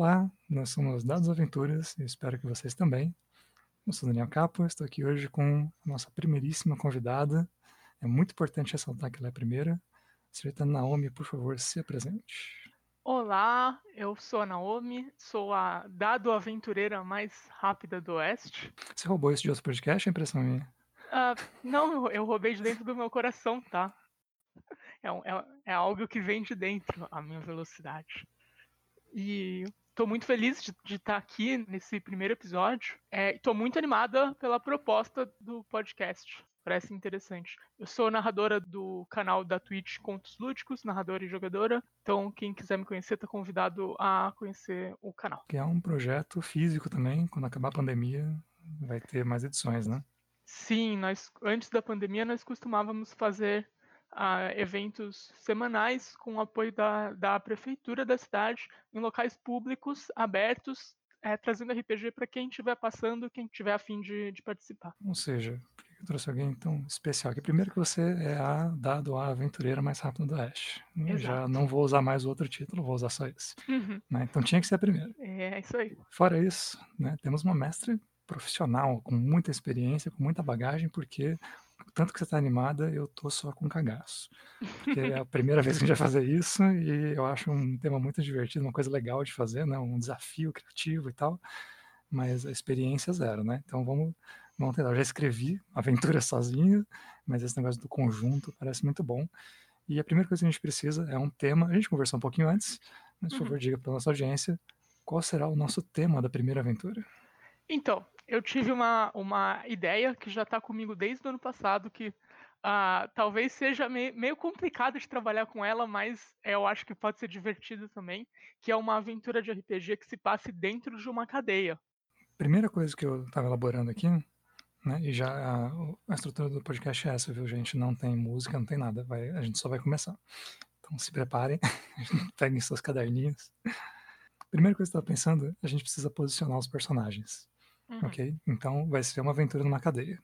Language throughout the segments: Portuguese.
Olá, nós somos Dados Aventuras e espero que vocês também. Eu sou Daniel Capo, estou aqui hoje com a nossa primeiríssima convidada. É muito importante ressaltar que ela é a primeira. Senhorita Naomi, por favor, se apresente. Olá, eu sou a Naomi, sou a dado aventureira mais rápida do Oeste. Você roubou isso de outro podcast, é impressão minha? Uh, não, eu roubei de dentro do meu coração, tá? É, é, é algo que vem de dentro, a minha velocidade. E estou muito feliz de, de, estar aqui nesse primeiro episódio. É, estou muito animada pela proposta do podcast. Parece interessante. Eu sou narradora do canal da Twitch Contos Lúdicos, narradora e jogadora. Então, quem quiser me conhecer, está convidado a conhecer o canal. Que é um projeto físico também. Quando acabar a pandemia, vai ter mais edições, né? Sim, nós antes da pandemia nós costumávamos fazer uh, eventos semanais com o apoio da, da prefeitura da cidade em locais públicos abertos, é, trazendo RPG para quem estiver passando, quem tiver afim de, de participar. Ou seja, eu trouxe alguém tão especial aqui. Primeiro que você é a dado a aventureira mais rápida do Oeste. Eu já não vou usar mais outro título, vou usar só esse. Uhum. Né? Então tinha que ser a primeira. É, isso aí. Fora isso, né, temos uma mestre profissional, com muita experiência, com muita bagagem, porque tanto que você está animada, eu tô só com cagaço. Porque é a primeira vez que a gente vai fazer isso e eu acho um tema muito divertido, uma coisa legal de fazer, né? Um desafio criativo e tal. Mas a experiência é zero, né? Então vamos, vamos tentar. Eu já escrevi aventura sozinho, mas esse negócio do conjunto parece muito bom. E a primeira coisa que a gente precisa é um tema. A gente conversou um pouquinho antes, mas por favor, uhum. diga para nossa audiência qual será o nosso tema da primeira aventura. Então, eu tive uma, uma ideia que já está comigo desde o ano passado, que uh, talvez seja meio, meio complicado de trabalhar com ela, mas eu acho que pode ser divertido também, que é uma aventura de RPG que se passe dentro de uma cadeia. Primeira coisa que eu estava elaborando aqui, né, e já a, a, estrutura do podcast é essa, viu, gente? Não tem música, não tem nada, vai, a gente só vai começar. Então se preparem, peguem seus caderninhos. Primeira coisa que eu estava pensando, a gente precisa posicionar os personagens. Uhum. Ok? Então vai ser uma aventura numa cadeia.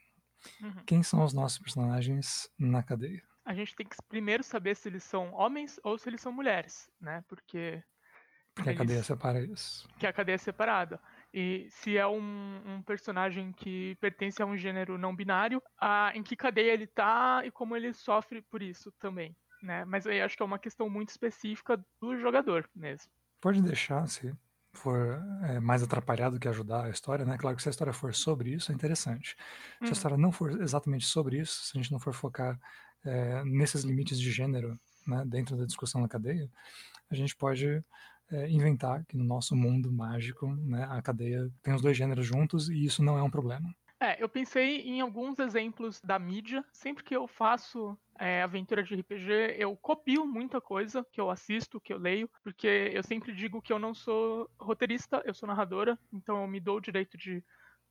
Uhum. Quem são os nossos personagens na cadeia? A gente tem que primeiro saber se eles são homens ou se eles são mulheres, né? Porque. Porque eles... a cadeia separa isso. Que a cadeia é separada. E se é um, um, personagem que pertence a um gênero não binário, a, em que cadeia ele tá e como ele sofre por isso também. Né? Mas aí acho que é uma questão muito específica do jogador mesmo. Pode deixar, se for é, mais atrapalhado que ajudar a história, né? Claro que se a história for sobre isso, é interessante. Se a uhum. história não for exatamente sobre isso, se a gente não for focar é, nesses limites de gênero, né, dentro da discussão na cadeia, a gente pode é, inventar que no nosso mundo mágico, né, a cadeia tem os dois gêneros juntos e isso não é um problema. É, eu pensei em alguns exemplos da mídia. Sempre que eu faço é, aventura de RPG, eu copio muita coisa que eu assisto, que eu leio, porque eu sempre digo que eu não sou roteirista, eu sou narradora, então eu me dou o direito de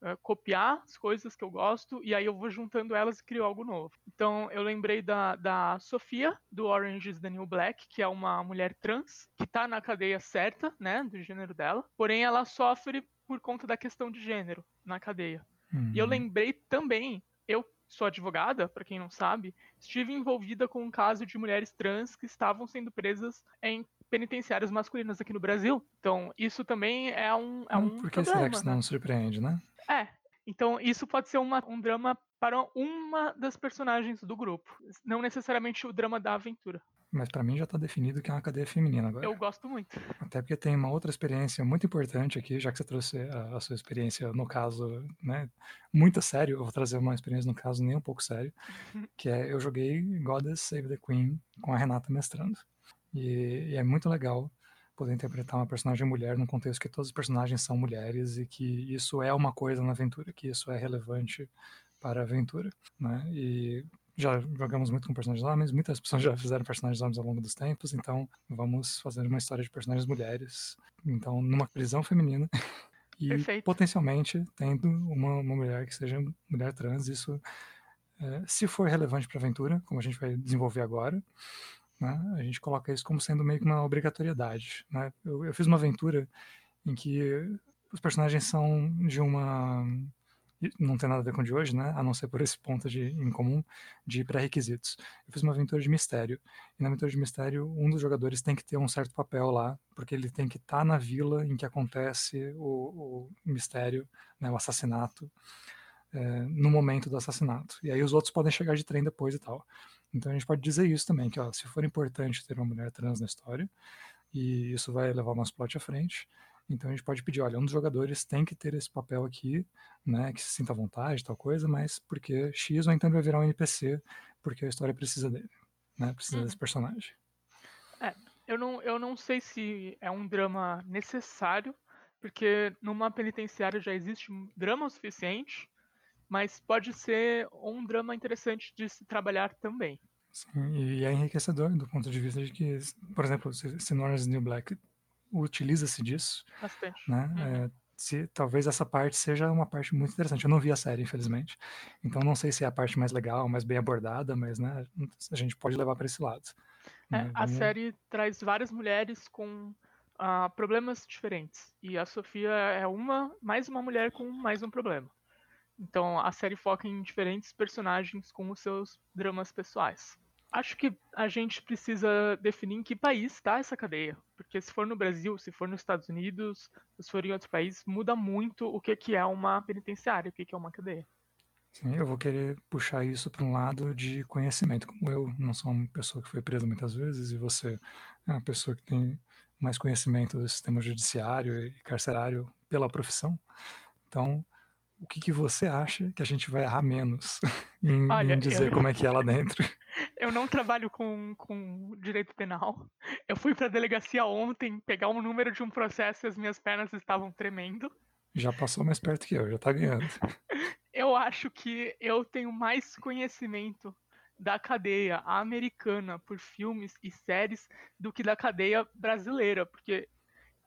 uh, copiar as coisas que eu gosto e aí eu vou juntando elas e crio algo novo. Então eu lembrei da, da Sofia, do Orange is the New Black, que é uma mulher trans, que tá na cadeia certa, né, do gênero dela, porém ela sofre por conta da questão de gênero na cadeia. Uhum. E eu uhum. lembrei também, eu sou advogada, para quem não sabe, estive envolvida com um caso de mulheres trans que estavam sendo presas em penitenciárias masculinas aqui no Brasil. Então, isso também é um, é hum, um Por que problema, será que isso né? não surpreende, né? É. Então, isso pode ser uma, um drama para uma das personagens do grupo. Não necessariamente o drama da aventura. Mas para mim já está definido que é uma cadeia feminina agora. Eu gosto muito. Até porque tem uma outra experiência muito importante aqui, já que você trouxe a, a sua experiência no caso, né, muito sério, eu vou trazer uma experiência no caso nem um pouco sério, que é eu joguei Goddess Save the Queen com a Renata mestrando. E, e é muito legal poder interpretar uma personagem mulher num contexto que todos os personagens são mulheres e que isso é uma coisa na aventura, que isso é relevante para a aventura, né? E já jogamos muito com personagens homens, muitas pessoas já fizeram personagens homens ao longo dos tempos, então vamos fazer uma história de personagens mulheres. Então, numa prisão feminina. E Perfeito. potencialmente tendo uma, uma mulher que seja mulher trans, isso, é, se for relevante para a aventura, como a gente vai desenvolver agora, né, a gente coloca isso como sendo meio que uma obrigatoriedade. Né? Eu, eu fiz uma aventura em que os personagens são de uma não tem nada a ver com o de hoje, né? A não ser por esse ponto de, em comum de pré-requisitos. Eu fiz uma aventura de mistério. E na aventura de mistério, um dos jogadores tem que ter um certo papel lá, porque ele tem que estar tá na vila em que acontece o, o mistério, né, o assassinato, é, no momento do assassinato. E aí os outros podem chegar de trem depois e tal. Então a gente pode dizer isso também, que ó, se for importante ter uma mulher trans na história, e isso vai levar o nosso plot à frente, então a gente pode pedir, olha, um dos jogadores tem que ter esse papel aqui, né, que se sinta à vontade, tal coisa, mas porque X ou então ele vai virar um NPC, porque a história precisa dele, né, precisa uhum. desse personagem. É, eu não, eu não sei se é um drama necessário, porque numa penitenciária já existe um drama o suficiente, mas pode ser um drama interessante de se trabalhar também. Sim, e é enriquecedor do ponto de vista de que, por exemplo, se, se New Black utiliza-se disso. Bastante. Né? Uhum. É, se, talvez essa parte seja uma parte muito interessante. Eu não vi a série, infelizmente. Então não sei se é a parte mais legal, mais bem abordada, mas né, a gente pode levar para esse lado. É, né? A série traz várias mulheres com uh, problemas diferentes. E a Sofia é uma, mais uma mulher com mais um problema. Então a série foca em diferentes personagens com os seus dramas pessoais. Acho que a gente precisa definir em que país está essa cadeia. Porque se for no Brasil, se for nos Estados Unidos, se for em outro país, muda muito o que, que é uma penitenciária, o que, que é uma cadeia. Sim, eu vou querer puxar isso para um lado de conhecimento. Como eu não sou uma pessoa que foi presa muitas vezes e você é uma pessoa que tem mais conhecimento do sistema judiciário e carcerário pela profissão. Então, o que, que você acha que a gente vai errar menos em, Olha, em dizer eu... como é que é lá dentro? Eu não trabalho com, com direito penal. Eu fui para a delegacia ontem pegar o um número de um processo e as minhas pernas estavam tremendo. Já passou mais perto que eu, já tá ganhando. eu acho que eu tenho mais conhecimento da cadeia americana por filmes e séries do que da cadeia brasileira, porque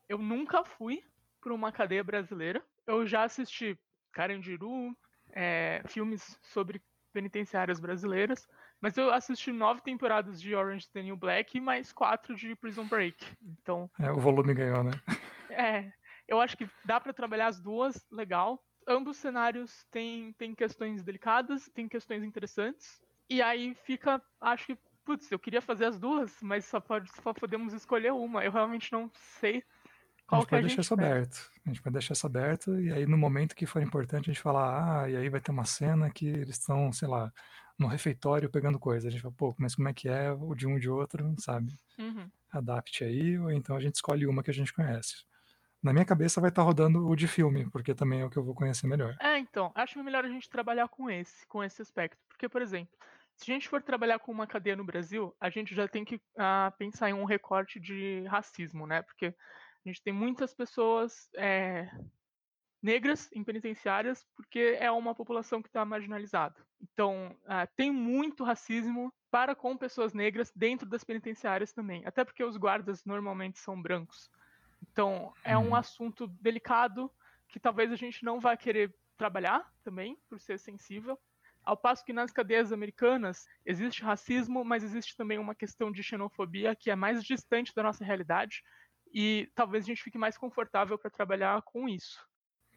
eu nunca fui para uma cadeia brasileira. Eu já assisti Carandiru, é, filmes sobre penitenciárias brasileiras, mas eu assisti nove temporadas de Orange the New Black e mais quatro de Prison Break. Então. É, o volume ganhou, né? É. Eu acho que dá para trabalhar as duas, legal. Ambos cenários têm, têm questões delicadas, têm questões interessantes. E aí fica, acho que, putz, eu queria fazer as duas, mas só, pode, só podemos escolher uma. Eu realmente não sei qual a gente pode deixar isso aberto. A gente pode deixar isso aberto e aí no momento que for importante a gente falar, ah, e aí vai ter uma cena que eles estão, sei lá, no refeitório pegando coisa. A gente fala, pô, mas como é que é o de um de outro, sabe? Uhum. Adapte aí, ou então a gente escolhe uma que a gente conhece. Na minha cabeça vai estar tá rodando o de filme, porque também é o que eu vou conhecer melhor. É, então, acho melhor a gente trabalhar com esse, com esse aspecto. Porque, por exemplo, se a gente for trabalhar com uma cadeia no Brasil, a gente já tem que uh, pensar em um recorte de racismo, né? Porque a gente tem muitas pessoas é, negras em penitenciárias porque é uma população que está marginalizada. Então, uh, tem muito racismo para com pessoas negras dentro das penitenciárias também, até porque os guardas normalmente são brancos. Então, é um uhum. assunto delicado que talvez a gente não vá querer trabalhar também, por ser sensível. Ao passo que nas cadeias americanas existe racismo, mas existe também uma questão de xenofobia que é mais distante da nossa realidade e talvez a gente fique mais confortável para trabalhar com isso.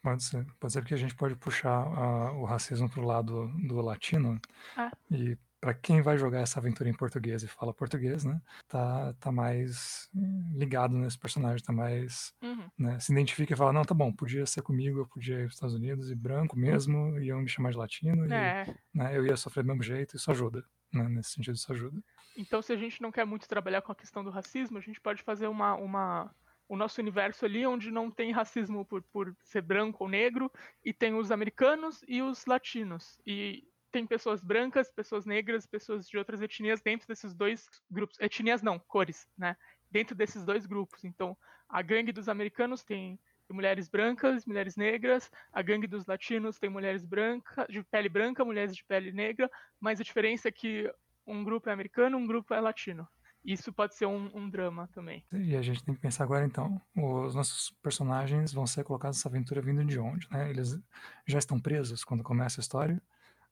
Pode ser. Pode ser que a gente pode puxar uh, o racismo para o lado do latino. É. E para quem vai jogar essa aventura em português e fala português, né? Tá, tá mais ligado nesse personagem, tá mais. Uhum. Né, se identifica e fala: não, tá bom, podia ser comigo, eu podia ir para os Estados Unidos e branco mesmo, iam me chamar de latino, é. e né, eu ia sofrer do mesmo jeito, isso ajuda. Né, nesse sentido, isso ajuda. Então, se a gente não quer muito trabalhar com a questão do racismo, a gente pode fazer uma, uma o nosso universo ali onde não tem racismo por, por ser branco ou negro, e tem os americanos e os latinos. E tem pessoas brancas, pessoas negras, pessoas de outras etnias dentro desses dois grupos. Etnias não, cores, né? Dentro desses dois grupos. Então, a gangue dos americanos tem, mulheres brancas, mulheres negras, a gangue dos latinos tem mulheres brancas, de pele branca, mulheres de pele negra, mas a diferença é que um grupo é americano, um grupo é latino isso pode ser um, um, drama também. E a gente tem que pensar agora então, os nossos personagens vão ser colocados nessa aventura vindo de onde, né? Eles já estão presos quando começa a história,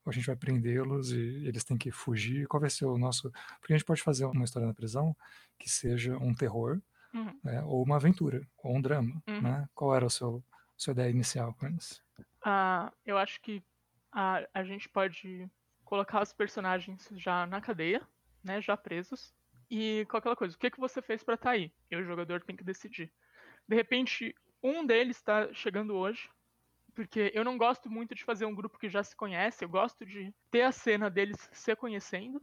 ou a gente vai prendê-los e eles têm que fugir? Qual vai ser o nosso... Porque a gente pode fazer uma história na prisão que seja um terror, uhum. né? ou uma aventura, ou um drama, uhum. né? Qual era o seu sua ideia inicial com isso? uh, eu acho que a, a gente pode colocar os personagens já na cadeia, né, já presos, e com aquela coisa, o que, que você fez para estar tá aí? E o jogador tem que decidir. De repente, um deles está chegando hoje, porque eu não gosto muito de fazer um grupo que já se conhece, eu gosto de ter a cena deles se conhecendo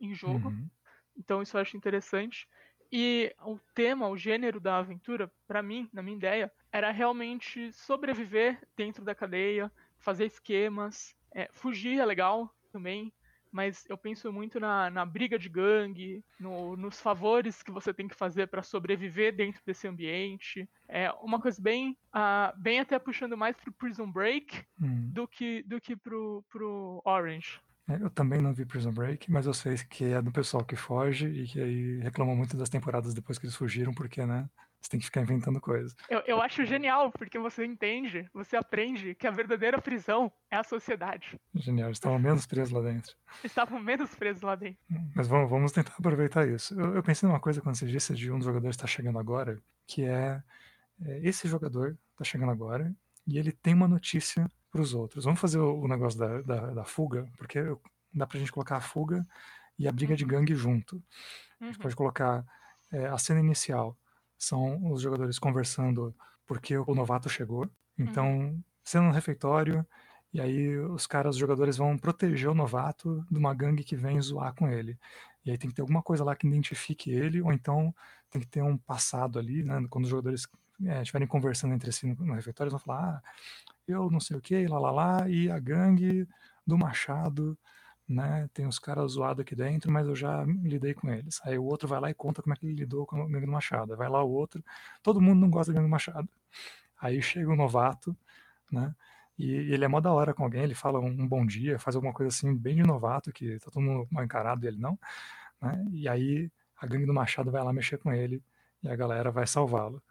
em jogo. Uhum. Então isso eu acho interessante. E o tema, o gênero da aventura, para mim, na minha ideia, era realmente sobreviver dentro da cadeia, fazer esquemas, é, fugir é legal também, mas eu penso muito na, na briga de gangue, no, nos favores que você tem que fazer para sobreviver dentro desse ambiente. É uma coisa bem, uh, bem até puxando mais pro Prison Break hum. do que do que pro, pro Orange. É, eu também não vi Prison Break, mas eu sei que é do pessoal que foge e que aí reclamam muito das temporadas depois que eles fugiram, porque, né? Você tem que ficar inventando coisas. Eu, eu acho genial, porque você entende, você aprende que a verdadeira prisão é a sociedade. Genial, estavam menos presos lá dentro. Estavam menos presos lá dentro. Mas vamos, vamos tentar aproveitar isso. Eu, eu, pensei numa coisa quando você disse de um dos jogadores está chegando agora, que é, é esse jogador está chegando agora e ele tem uma notícia para os outros. Vamos fazer o, o negócio da, da, da, fuga, porque dá para a gente colocar a fuga e a briga de uhum. gangue junto. A gente uhum. pode colocar é, a cena inicial são os jogadores conversando porque o novato chegou. Então, uhum. sendo no refeitório, e aí os caras, os jogadores vão proteger o novato de uma gangue que vem zoar com ele. E aí tem que ter alguma coisa lá que identifique ele, ou então tem que ter um passado ali, né? Quando os jogadores é, estiverem conversando entre si no, no refeitório, eles vão falar, ah, eu não sei o que, lá, lá, lá, e a gangue do Machado né? Tem os caras zoados aqui dentro, mas eu já lidei com eles. Aí o outro vai lá e conta como é que ele lidou com o Gangue do Machado. Vai lá o outro, todo mundo não gosta do Gangue do Machado. Aí chega o novato, né? E ele é mó da hora com alguém, ele fala um, bom dia, faz alguma coisa assim, bem de novato, que tá todo mundo mal encarado e ele não, né? E aí a Gangue do Machado vai lá mexer com ele e a galera vai salvá-lo.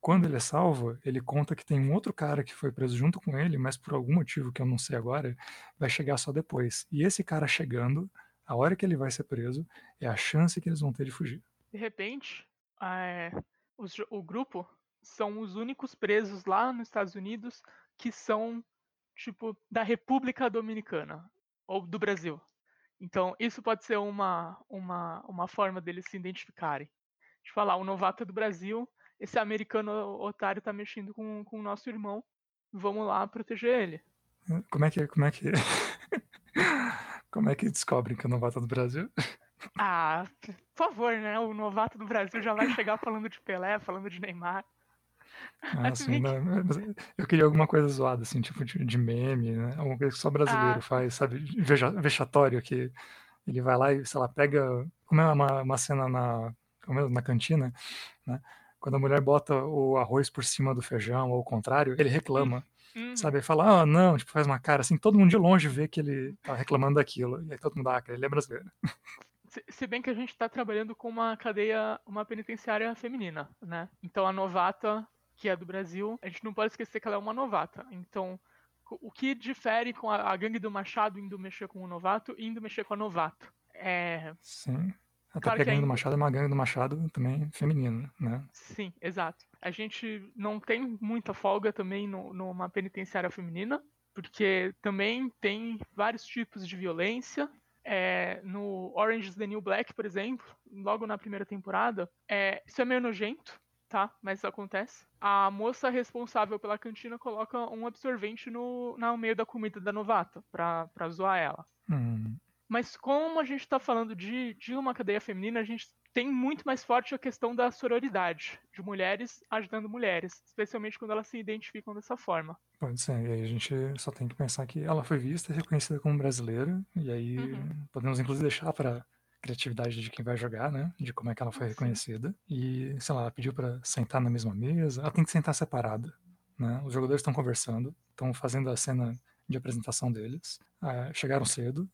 Quando ele é salvo, ele conta que tem um outro cara que foi preso junto com ele, mas por algum motivo que eu não sei agora, vai chegar só depois. E esse cara chegando, a hora que ele vai ser preso, é a chance que eles vão ter de fugir. De repente, é, os, o grupo são os únicos presos lá nos Estados Unidos que são, tipo, da República Dominicana ou do Brasil. Então, isso pode ser uma, uma, uma forma deles se identificarem. De falar, o novato é do Brasil, esse americano otário tá mexendo com, com o nosso irmão. Vamos lá proteger ele. Como é que como é que como é que descobrem que é o novato do Brasil? Ah, por favor, né? O novato do Brasil já vai chegar falando de Pelé, falando de Neymar. Ah, sim, não, eu queria alguma coisa zoada, assim, tipo de, de meme, né? Alguma coisa que só brasileiro ah. faz, sabe? Veja, vexatório, que ele vai lá e, sei lá, pega. Como é uma, uma cena na, é, na cantina, né? Quando a mulher bota o arroz por cima do feijão, ou o contrário, ele reclama. Uhum. Sabe? Ele fala, ah, não, tipo, faz uma cara assim, todo mundo de longe vê que ele tá reclamando daquilo. E aí todo mundo, ah, ele é brasileiro. Se, se bem que a gente tá trabalhando com uma cadeia, uma penitenciária feminina, né? Então a novata, que é do Brasil, a gente não pode esquecer que ela é uma novata. Então, o que difere com a, a gangue do Machado indo mexer com o novato e indo mexer com a novato? É. Sim. Até claro a gangue do Machado é uma gangue do Machado também feminina, né? Sim, exato. A gente não tem muita folga também no, numa penitenciária feminina, porque também tem vários tipos de violência. É, no Orange is the New Black, por exemplo, logo na primeira temporada, é, isso é meio nojento, tá? Mas isso acontece. A moça responsável pela cantina coloca um absorvente no, no meio da comida da novata pra, pra zoar ela. Hum. Mas como a gente está falando de, de uma cadeia feminina, a gente tem muito mais forte a questão da sororidade, de mulheres ajudando mulheres, especialmente quando elas se identificam dessa forma. Pode ser, e aí a gente só tem que pensar que ela foi vista e reconhecida como brasileira, e aí uhum. podemos inclusive deixar para criatividade de quem vai jogar, né? De como é que ela foi reconhecida. E, sei lá, ela pediu para sentar na mesma mesa, ela tem que sentar separada, né? Os jogadores estão conversando, estão fazendo a cena de apresentação deles, ah, chegaram cedo,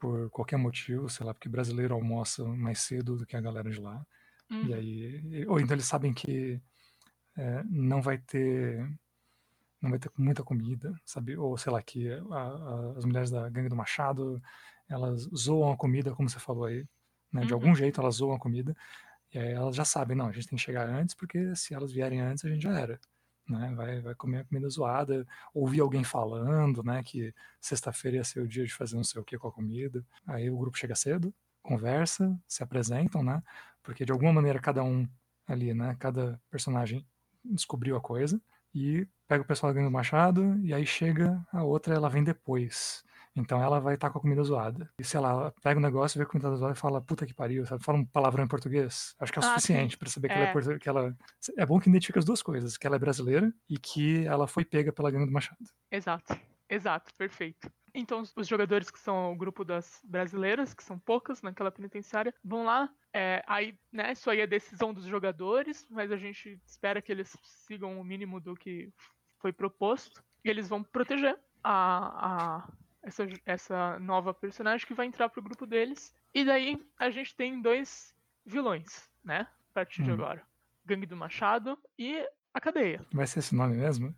por qualquer motivo, sei lá, porque brasileiro almoça mais cedo do que a galera de lá. Uhum. E aí, ou então eles sabem que é, não vai ter não vai ter muita comida, sabe? Ou sei lá que a, a, as mulheres da gangue do Machado elas zoam a comida, como você falou aí, né? De uhum. algum jeito elas zoam a comida. E aí elas já sabem, não, a gente tem que chegar antes, porque se elas vierem antes a gente já era, né? Vai, vai comer comida zoada, ouvir alguém falando, né? Que sexta-feira ia ser o dia de fazer não sei o que com a comida. Aí o grupo chega cedo, conversa, se apresentam, né? Porque de alguma maneira cada um ali, né? Cada personagem descobriu a coisa e pega o pessoal ganhando machado e aí chega a outra, ela vem depois. Então ela vai estar com a comida zoada. E sei lá, ela pega o um negócio, vê a comida zoada e fala, puta que pariu, sabe? Fala um palavrão em português. Acho que é o ah, suficiente para saber que, é. Ela é que ela é bom que identifica as duas coisas, que ela é brasileira e que ela foi pega pela gangue do Machado. Exato. Exato, perfeito. Então, os jogadores que são o grupo das brasileiras, que são poucas naquela penitenciária, vão lá. É, aí, né, isso aí é decisão dos jogadores, mas a gente espera que eles sigam o mínimo do que foi proposto. E eles vão proteger a, a essa, essa nova personagem que vai entrar pro grupo deles. E daí a gente tem dois vilões, né? A partir hum. de agora. Gangue do Machado e a cadeia. Vai ser esse nome mesmo?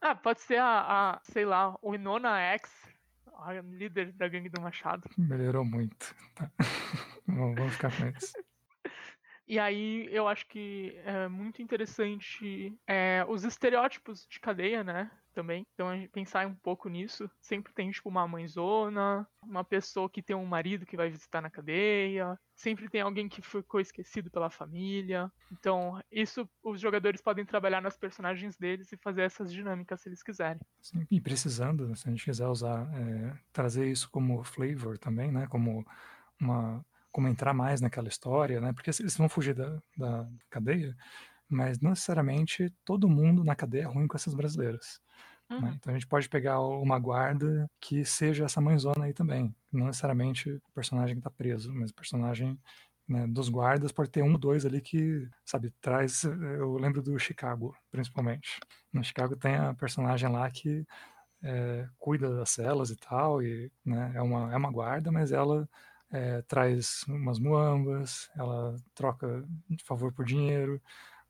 Ah, pode ser a, a sei lá, o Inona X, a líder da Gangue do Machado. Melhorou muito. Tá. Vamos ficar com isso. E aí eu acho que é muito interessante é, os estereótipos de cadeia, né? Também. Então a gente pensar um pouco nisso. Sempre tem, tipo, uma mãezona, uma pessoa que tem um marido que vai visitar na cadeia. Sempre tem alguém que ficou esquecido pela família. Então, isso os jogadores podem trabalhar nas personagens deles e fazer essas dinâmicas se eles quiserem. Sim, e precisando, se a gente quiser usar, é, trazer isso como flavor também, né? Como uma como entrar mais naquela história, né? Porque eles vão fugir da, da cadeia, mas não necessariamente todo mundo na cadeia é ruim com essas brasileiras. Né? Uhum. Né? Então a gente pode pegar uma guarda que seja essa mãezona aí também. Não necessariamente o personagem que está preso, mas o personagem né, dos guardas pode ter um ou dois ali que, sabe, traz. Eu lembro do Chicago, principalmente. No Chicago tem a personagem lá que é, cuida das celas e tal, e né, é, uma, é uma guarda, mas ela é, traz umas muambas, ela troca de favor por dinheiro,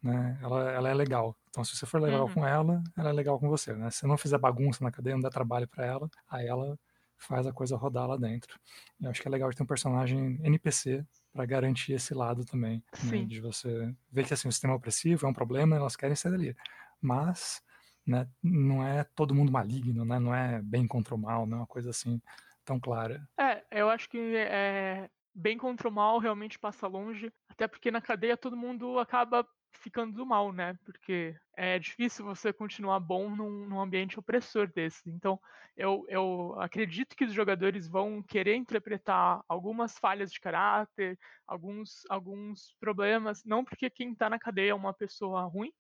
né? Ela, ela é legal. Então, se você for legal uhum. com ela, ela é legal com você, né? Se você não fizer bagunça na cadeia, não der trabalho para ela, aí ela faz a coisa rodar lá dentro. Eu acho que é legal de ter um personagem NPC para garantir esse lado também, né? de você ver que assim o sistema opressivo é um problema, elas querem sair dali, mas né, não é todo mundo maligno, né? Não é bem contra o mal, não é uma coisa assim tão clara. É, eu acho que é, bem contra o mal realmente passa longe, até porque na cadeia todo mundo acaba ficando do mal, né? Porque é difícil você continuar bom num, num, ambiente opressor desse. Então, eu, eu acredito que os jogadores vão querer interpretar algumas falhas de caráter, alguns, alguns problemas, não porque quem está na cadeia é uma pessoa ruim,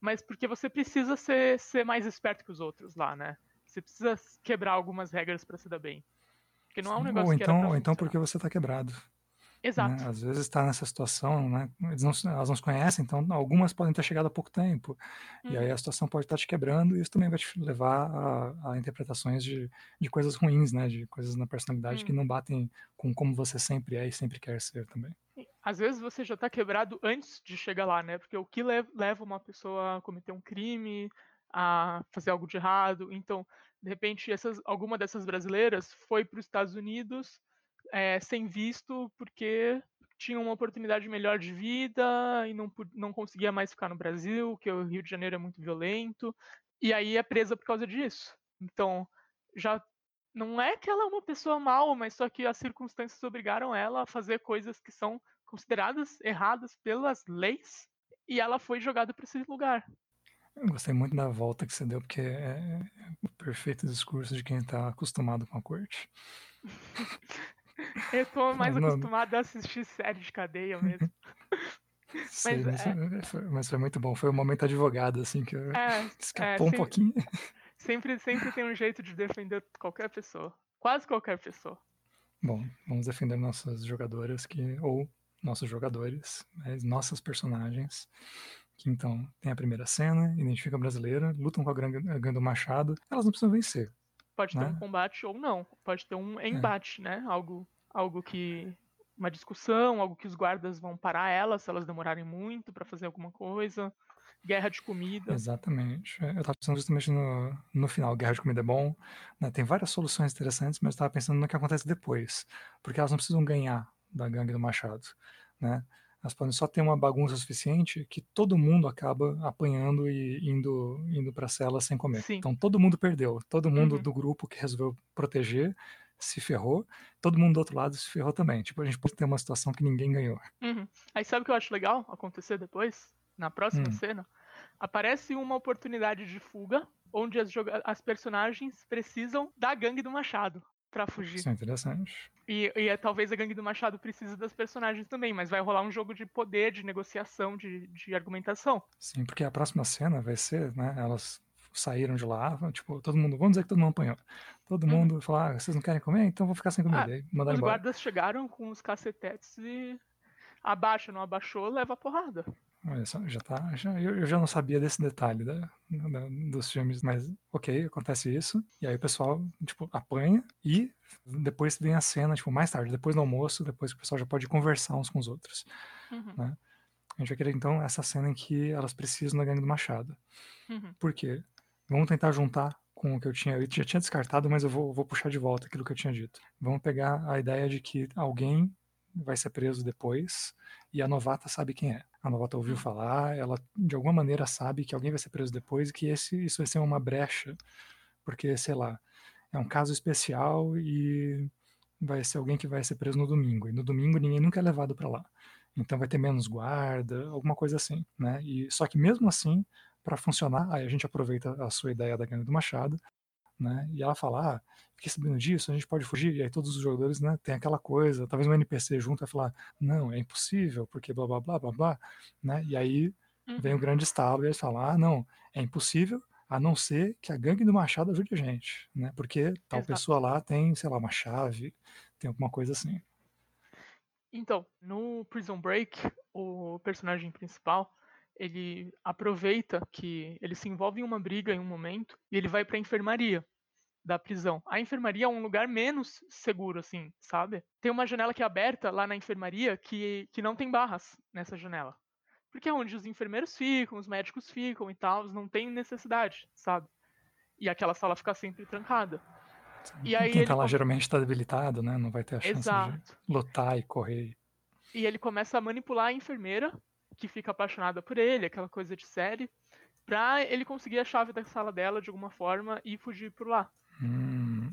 mas porque você precisa ser, ser mais esperto que os outros lá, né? Você precisa quebrar algumas regras para se dar bem. Porque não é um negócio ou então, que Ou então porque você está quebrado. Né? Exato. Né? Às vezes está nessa situação, né? Eles não, elas não se conhecem, então algumas podem ter chegado há pouco tempo. Hum. E aí uhum. a situação pode estar tá te quebrando e isso também vai te levar a, a interpretações de, de coisas ruins, né? De coisas na personalidade hum. que não batem com como você sempre é e sempre quer ser também. Às vezes você já está quebrado antes de chegar lá, né? Porque o que leva uma pessoa a cometer um crime, a fazer algo de errado. Então, de repente, essas, alguma dessas brasileiras foi para os Estados Unidos é, sem visto porque tinha uma oportunidade melhor de vida e não, não conseguia mais ficar no Brasil, que o Rio de Janeiro é muito violento, e aí é presa por causa disso. Então, já não é que ela é uma pessoa mal, mas só que as circunstâncias obrigaram ela a fazer coisas que são consideradas erradas pelas leis, e ela foi jogada para esse lugar. Eu gostei muito da volta que você deu, porque é, o perfeito discurso de quem está acostumado com a corte. Eu tô mais não, acostumado não. a assistir série de cadeia mesmo. Mas, mas, é... foi, mas, foi, muito bom. Foi um momento advogado, assim, que é, escapou é, um pouquinho. Sempre, sempre tem um jeito de defender qualquer pessoa. Quase qualquer pessoa. Bom, vamos defender nossas jogadoras que, ou nossos jogadores, nossas personagens que então tem a primeira cena, identifica a brasileira, lutam com a gangue do Machado, elas não precisam vencer. Pode né? ter um combate ou não, pode ter um é. embate, é. né? Algo, algo que uma discussão, algo que os guardas vão parar elas se elas demorarem muito para fazer alguma coisa. Guerra de comida. Exatamente. É, eu estava pensando justamente no, no final. Guerra de comida é bom. Né? Tem várias soluções interessantes, mas eu estava pensando no que acontece depois. Porque elas não precisam ganhar da gangue do Machado. Né? Elas podem só ter uma bagunça suficiente que todo mundo acaba apanhando e indo, indo para a cela sem comer. Sim. Então todo mundo perdeu. Todo mundo Uhum. do grupo que resolveu proteger se ferrou. Todo mundo do outro lado se ferrou também. Tipo, a gente pode ter uma situação que ninguém ganhou. Uhum. Aí sabe o que eu acho legal acontecer depois? Na próxima Hum. cena, aparece uma oportunidade de fuga onde as, as personagens precisam da gangue do Machado pra fugir. Isso é interessante. E, e é, talvez a gangue do Machado precise das personagens também, mas vai rolar um jogo de poder, de negociação, de, de argumentação. Sim, porque a próxima cena vai ser, né? Elas saíram de lá, tipo, todo mundo, vamos dizer que todo mundo apanhou. Todo Uhum. mundo falar, ah, vocês não querem comer? Então vou ficar sem comida. Ah, mandaram Os embora. guardas chegaram com os cacetetes e abaixa, não abaixou, leva a porrada. Olha só, já tá. Já, eu, eu já não sabia desse detalhe da, da- dos filmes, mas ok, acontece isso. E aí o pessoal, tipo, apanha e depois vem a cena, tipo, mais tarde, depois do almoço, depois que o pessoal já pode conversar uns com os outros. Uhum, A gente vai querer então essa cena em que elas precisam da gangue do Machado. uhum. Por quê? Vamos tentar juntar com o que eu tinha. Eu já tinha descartado, mas eu vou, vou puxar de volta aquilo que eu tinha dito. Vamos pegar a ideia de que alguém vai ser preso depois e a novata sabe quem é. A novata ouviu falar, ela de alguma maneira sabe que alguém vai ser preso depois e que esse, isso vai ser uma brecha, porque, sei lá, é um caso especial e vai ser alguém que vai ser preso no domingo. E no domingo ninguém nunca é levado para lá. Então vai ter menos guarda, alguma coisa assim, né? E só que mesmo assim, para funcionar, aí a gente aproveita a sua ideia da gangue do Machado, né? E ela fala, ah, fiquei sabendo disso, a gente pode fugir. E aí todos os jogadores, né, tem aquela coisa, talvez um NPC junto vai falar, não, é impossível, porque blá blá blá blá blá, né? E aí vem o Uhum. grande estalo e eles falam, ah, não, é impossível, a não ser que a gangue do Machado ajude a gente, né? Porque tal Exato. pessoa lá tem, sei lá, uma chave, tem alguma coisa assim. Então, no Prison Break, o personagem principal, ele aproveita que ele se envolve em uma briga em um momento e ele vai pra enfermaria da prisão. A enfermaria é um lugar menos seguro, assim, sabe? Tem uma janela que é aberta lá na enfermaria que, que não tem barras nessa janela. Porque é onde os enfermeiros ficam, os médicos ficam e tal, não tem necessidade, sabe? E aquela sala fica sempre trancada. E aí Quem ele tá lá geralmente está debilitado, né? Não vai ter a chance Exato. de lutar e correr. E ele começa a manipular a enfermeira, que fica apaixonada por ele, aquela coisa de série, pra ele conseguir a chave da sala dela de alguma forma e fugir por lá. Hum.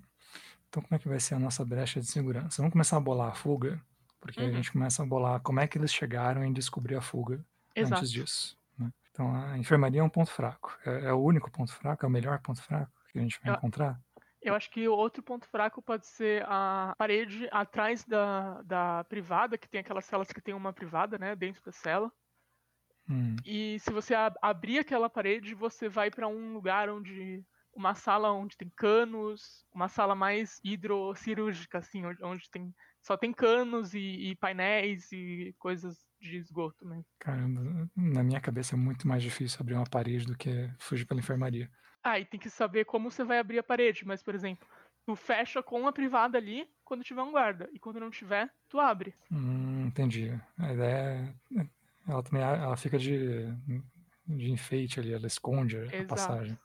Então como é que vai ser a nossa brecha de segurança? Vamos começar a bolar a fuga, porque aí a Uhum. gente começa a bolar como é que eles chegaram em descobrir a fuga Exato. antes disso. né? Então a enfermaria é um ponto fraco. É, é o único ponto fraco, é o melhor ponto fraco que a gente vai Eu- encontrar. Eu acho que outro ponto fraco pode ser a parede atrás da, da privada, que tem aquelas celas que tem uma privada, né, dentro da cela. Hum. E se você ab- abrir aquela parede, você vai pra um lugar onde uma sala onde tem canos, uma sala mais hidrocirúrgica, assim, onde, tem só tem canos e, e painéis e coisas de esgoto, né? Caramba, na minha cabeça é muito mais difícil abrir uma parede do que fugir pela enfermaria. Ah, e tem que saber como você vai abrir a parede, mas por exemplo, tu fecha com a privada ali quando tiver um guarda e quando não tiver, tu abre. Hum, entendi. A ideia é. Ela também ela fica de, de enfeite ali, ela esconde a Exato. passagem.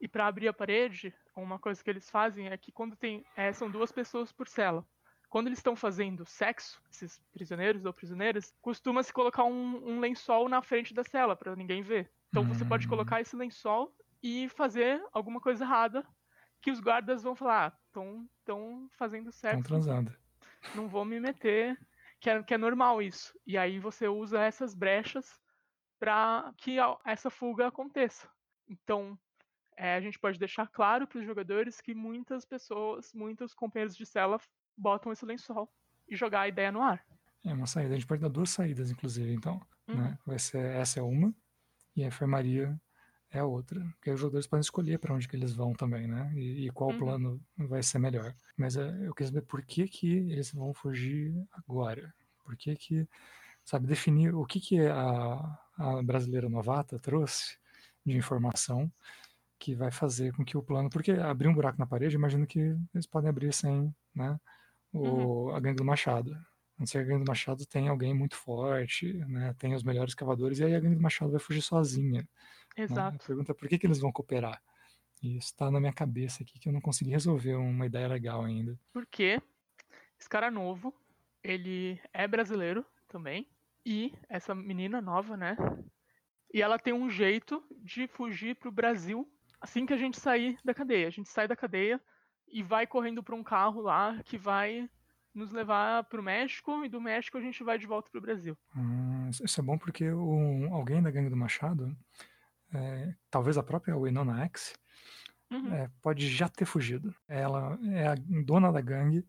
E pra abrir a parede, uma coisa que eles fazem é que quando tem. é, são duas pessoas por cela. Quando eles estão fazendo sexo, esses prisioneiros ou prisioneiras, costuma se colocar um, um lençol na frente da cela pra ninguém ver. Então você pode Hum. colocar esse lençol e fazer alguma coisa errada que os guardas vão falar, estão tão fazendo Estão sexo, transando. não vou me meter, que é, que é normal isso. E aí você usa essas brechas para que essa fuga aconteça. Então, é, a gente pode deixar claro para os jogadores que muitas pessoas, muitos companheiros de cela botam esse lençol e jogar a ideia no ar. É uma saída. A gente pode dar duas saídas, inclusive, então. Uhum. Né? Vai ser, essa é uma, e a enfermaria é a outra. Porque os jogadores podem escolher para onde que eles vão também, né? E, e qual Uhum. plano vai ser melhor. Mas é, eu queria saber por que, que eles vão fugir agora. Por que que, sabe, definir o que que a, a brasileira novata trouxe de informação que vai fazer com que o plano... Porque abrir um buraco na parede, imagino que eles podem abrir sem, né? O, a gangue do Machado. A não ser que a gangue do Machado tem alguém muito forte, né? Tem os melhores cavadores, e aí a gangue do Machado vai fugir sozinha. né? Exato. pergunta é por que, que eles vão cooperar? E isso está na minha cabeça aqui, que eu não consegui resolver uma ideia legal ainda. Porque esse cara novo, ele é brasileiro também. E essa menina nova, né? E ela tem um jeito de fugir pro Brasil assim que a gente sair da cadeia. A gente sai da cadeia e vai correndo para um carro lá que vai nos levar para o México e do México a gente vai de volta para o Brasil. Hum, isso é bom porque o, alguém da gangue do Machado, é, talvez a própria Winona X, uhum. é, pode já ter fugido. Ela é a dona da gangue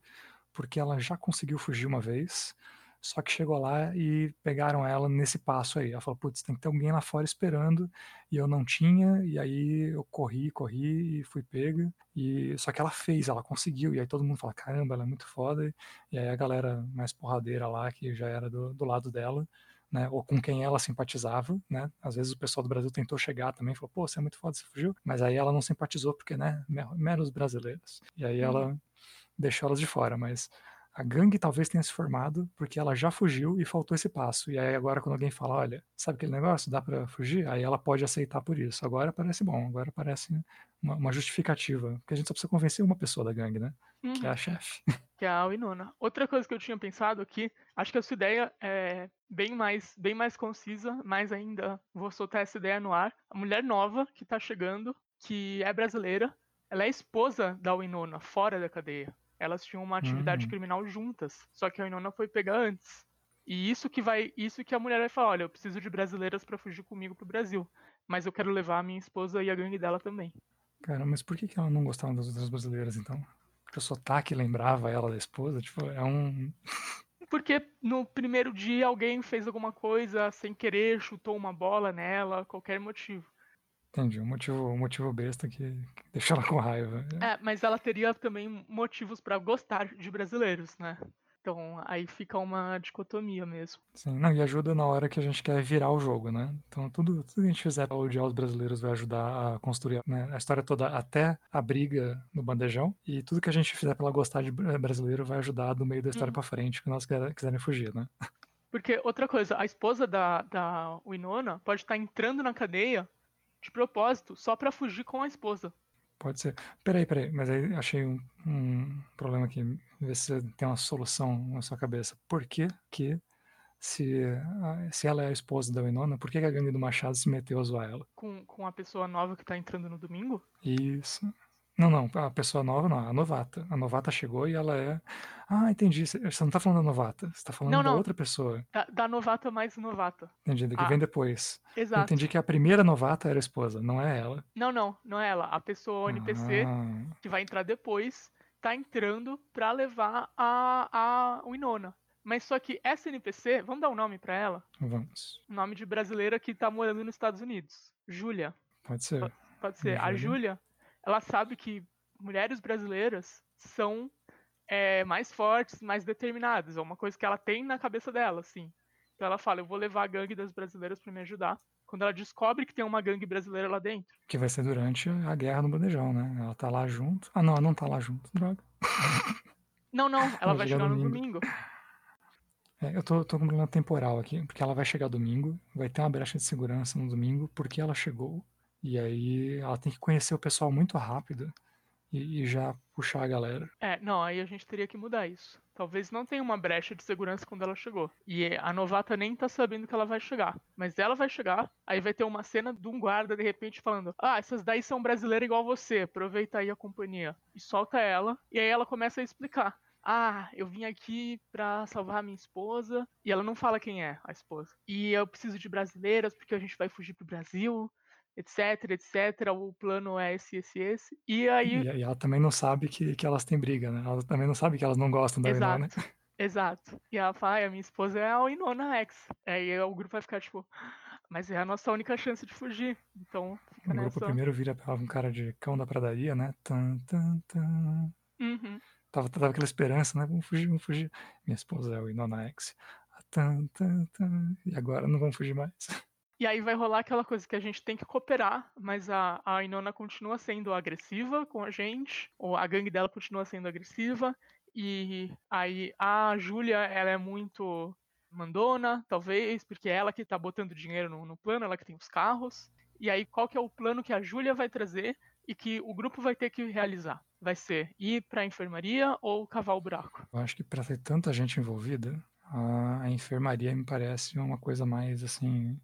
porque ela já conseguiu fugir uma vez só que chegou lá e pegaram ela nesse passo aí. Ela falou: putz, tem que ter alguém lá fora esperando. E eu não tinha, e aí eu corri, corri e fui pega. E só que ela fez, ela conseguiu. E aí todo mundo fala: caramba, ela é muito foda. E aí a galera mais porradeira lá, que já era do, do lado dela, né, ou com quem ela simpatizava, né? Às vezes o pessoal do Brasil tentou chegar também, falou, pô, você é muito foda, você fugiu. Mas aí ela não simpatizou porque, né, meros brasileiros. E aí ela uhum. deixou elas de fora, mas a gangue talvez tenha se formado porque ela já fugiu e faltou esse passo. E aí agora quando alguém fala, olha, sabe aquele negócio, dá para fugir? Aí ela pode aceitar por isso. Agora parece bom, agora parece uma, uma justificativa. Porque a gente só precisa convencer uma pessoa da gangue, né? Uhum. Que é a uhum. chefe. Que é a Winona. Outra coisa que eu tinha pensado aqui, acho que a sua ideia é bem mais, bem mais concisa, mas ainda vou soltar essa ideia no ar. A mulher nova que tá chegando, que é brasileira, ela é esposa da Winona, fora da cadeia elas tinham uma atividade uhum. criminal juntas. Só que a Inona foi pegar antes. E isso que vai, isso que a mulher vai falar, olha, eu preciso de brasileiras para fugir comigo pro Brasil, mas eu quero levar a minha esposa e a gangue dela também. Cara, mas por que, que ela não gostava das outras brasileiras então? Porque o sotaque lembrava ela da esposa, tipo, é um porque no primeiro dia alguém fez alguma coisa sem querer, chutou uma bola nela, qualquer motivo. Entendi, um motivo, um motivo besta que, que deixa ela com raiva. É, mas ela teria também motivos para gostar de brasileiros, né? Então aí fica uma dicotomia mesmo. Sim, não, e ajuda na hora que a gente quer virar o jogo, né? Então tudo, tudo que a gente fizer para odiar os brasileiros vai ajudar a construir né, a história toda até a briga no bandejão. E tudo que a gente fizer para ela gostar de brasileiro vai ajudar do meio da história hum. para frente, que nós quiserem fugir, né? Porque outra coisa, a esposa da, da Winona pode estar entrando na cadeia de propósito, só para fugir com a esposa. Pode ser. Peraí, peraí, mas aí achei um, um problema aqui. Ver se tem uma solução na sua cabeça. Por que que, se, se ela é a esposa da Winona, por que, que a gangue do Machado se meteu a zoar ela? Com, com a pessoa nova que tá entrando no domingo? Isso. Não, não, a pessoa nova não, a novata. A novata chegou e ela é. Ah, entendi. Você não tá falando da novata, você tá falando não, não. da outra pessoa. Da, da, novata mais novata. Entendi, que ah, vem depois. Exato. entendi que a primeira novata era a esposa, não é ela. Não, não, não é ela. A pessoa NPC ah. que vai entrar depois tá entrando pra levar a, a Winona. Mas só que essa NPC, vamos dar um nome pra ela? Vamos. Nome de brasileira que tá morando nos Estados Unidos. Júlia. Pode ser. Pode, ser. A Júlia ela sabe que mulheres brasileiras são é, mais fortes, mais determinadas. É uma coisa que ela tem na cabeça dela, assim. Então ela fala, eu vou levar a gangue das brasileiras para me ajudar. Quando ela descobre que tem uma gangue brasileira lá dentro. Que vai ser durante a guerra no bandejão, né? Ela tá lá junto. Ah, não, ela não tá lá junto, droga. Não, não, ela, ela vai chegar no domingo. É, eu tô, tô com um problema temporal aqui, porque ela vai chegar domingo, vai ter uma brecha de segurança no domingo, porque ela chegou e aí ela tem que conhecer o pessoal muito rápido e, e, já puxar a galera. É, não, aí a gente teria que mudar isso. Talvez não tenha uma brecha de segurança quando ela chegou. E a novata nem tá sabendo que ela vai chegar. Mas ela vai chegar, aí vai ter uma cena de um guarda de repente falando: Ah, essas daí são brasileiras igual você, aproveita aí a companhia. E solta ela, e aí ela começa a explicar. Ah, eu vim aqui pra salvar minha esposa. E ela não fala quem é a esposa. E eu preciso de brasileiras porque a gente vai fugir pro Brasil etc, etc. O plano é esse, esse, esse. E aí. E, ela também não sabe que, que elas têm briga, né? Ela também não sabe que elas não gostam da Exato. Exato. E ela fala, a minha esposa é a Winona X. Aí o grupo vai ficar tipo, mas é a nossa única chance de fugir. Então, O nessa... grupo primeiro vira pra um cara de cão da pradaria, né? Tan, tan, tan. Uhum. Tava, tava aquela esperança, né? Vamos fugir, vamos fugir. Minha esposa é a Winona X. Tan, tan, tan. E agora não vamos fugir mais. E aí vai rolar aquela coisa que a gente tem que cooperar, mas a, a Inona continua sendo agressiva com a gente, ou a gangue dela continua sendo agressiva, e aí a Júlia, ela é muito mandona, talvez, porque é ela que tá botando dinheiro no, no plano, ela que tem os carros. E aí qual que é o plano que a Júlia vai trazer e que o grupo vai ter que realizar? Vai ser ir pra enfermaria ou cavar o buraco? Eu acho que para ter tanta gente envolvida, A, a enfermaria me parece uma coisa mais assim.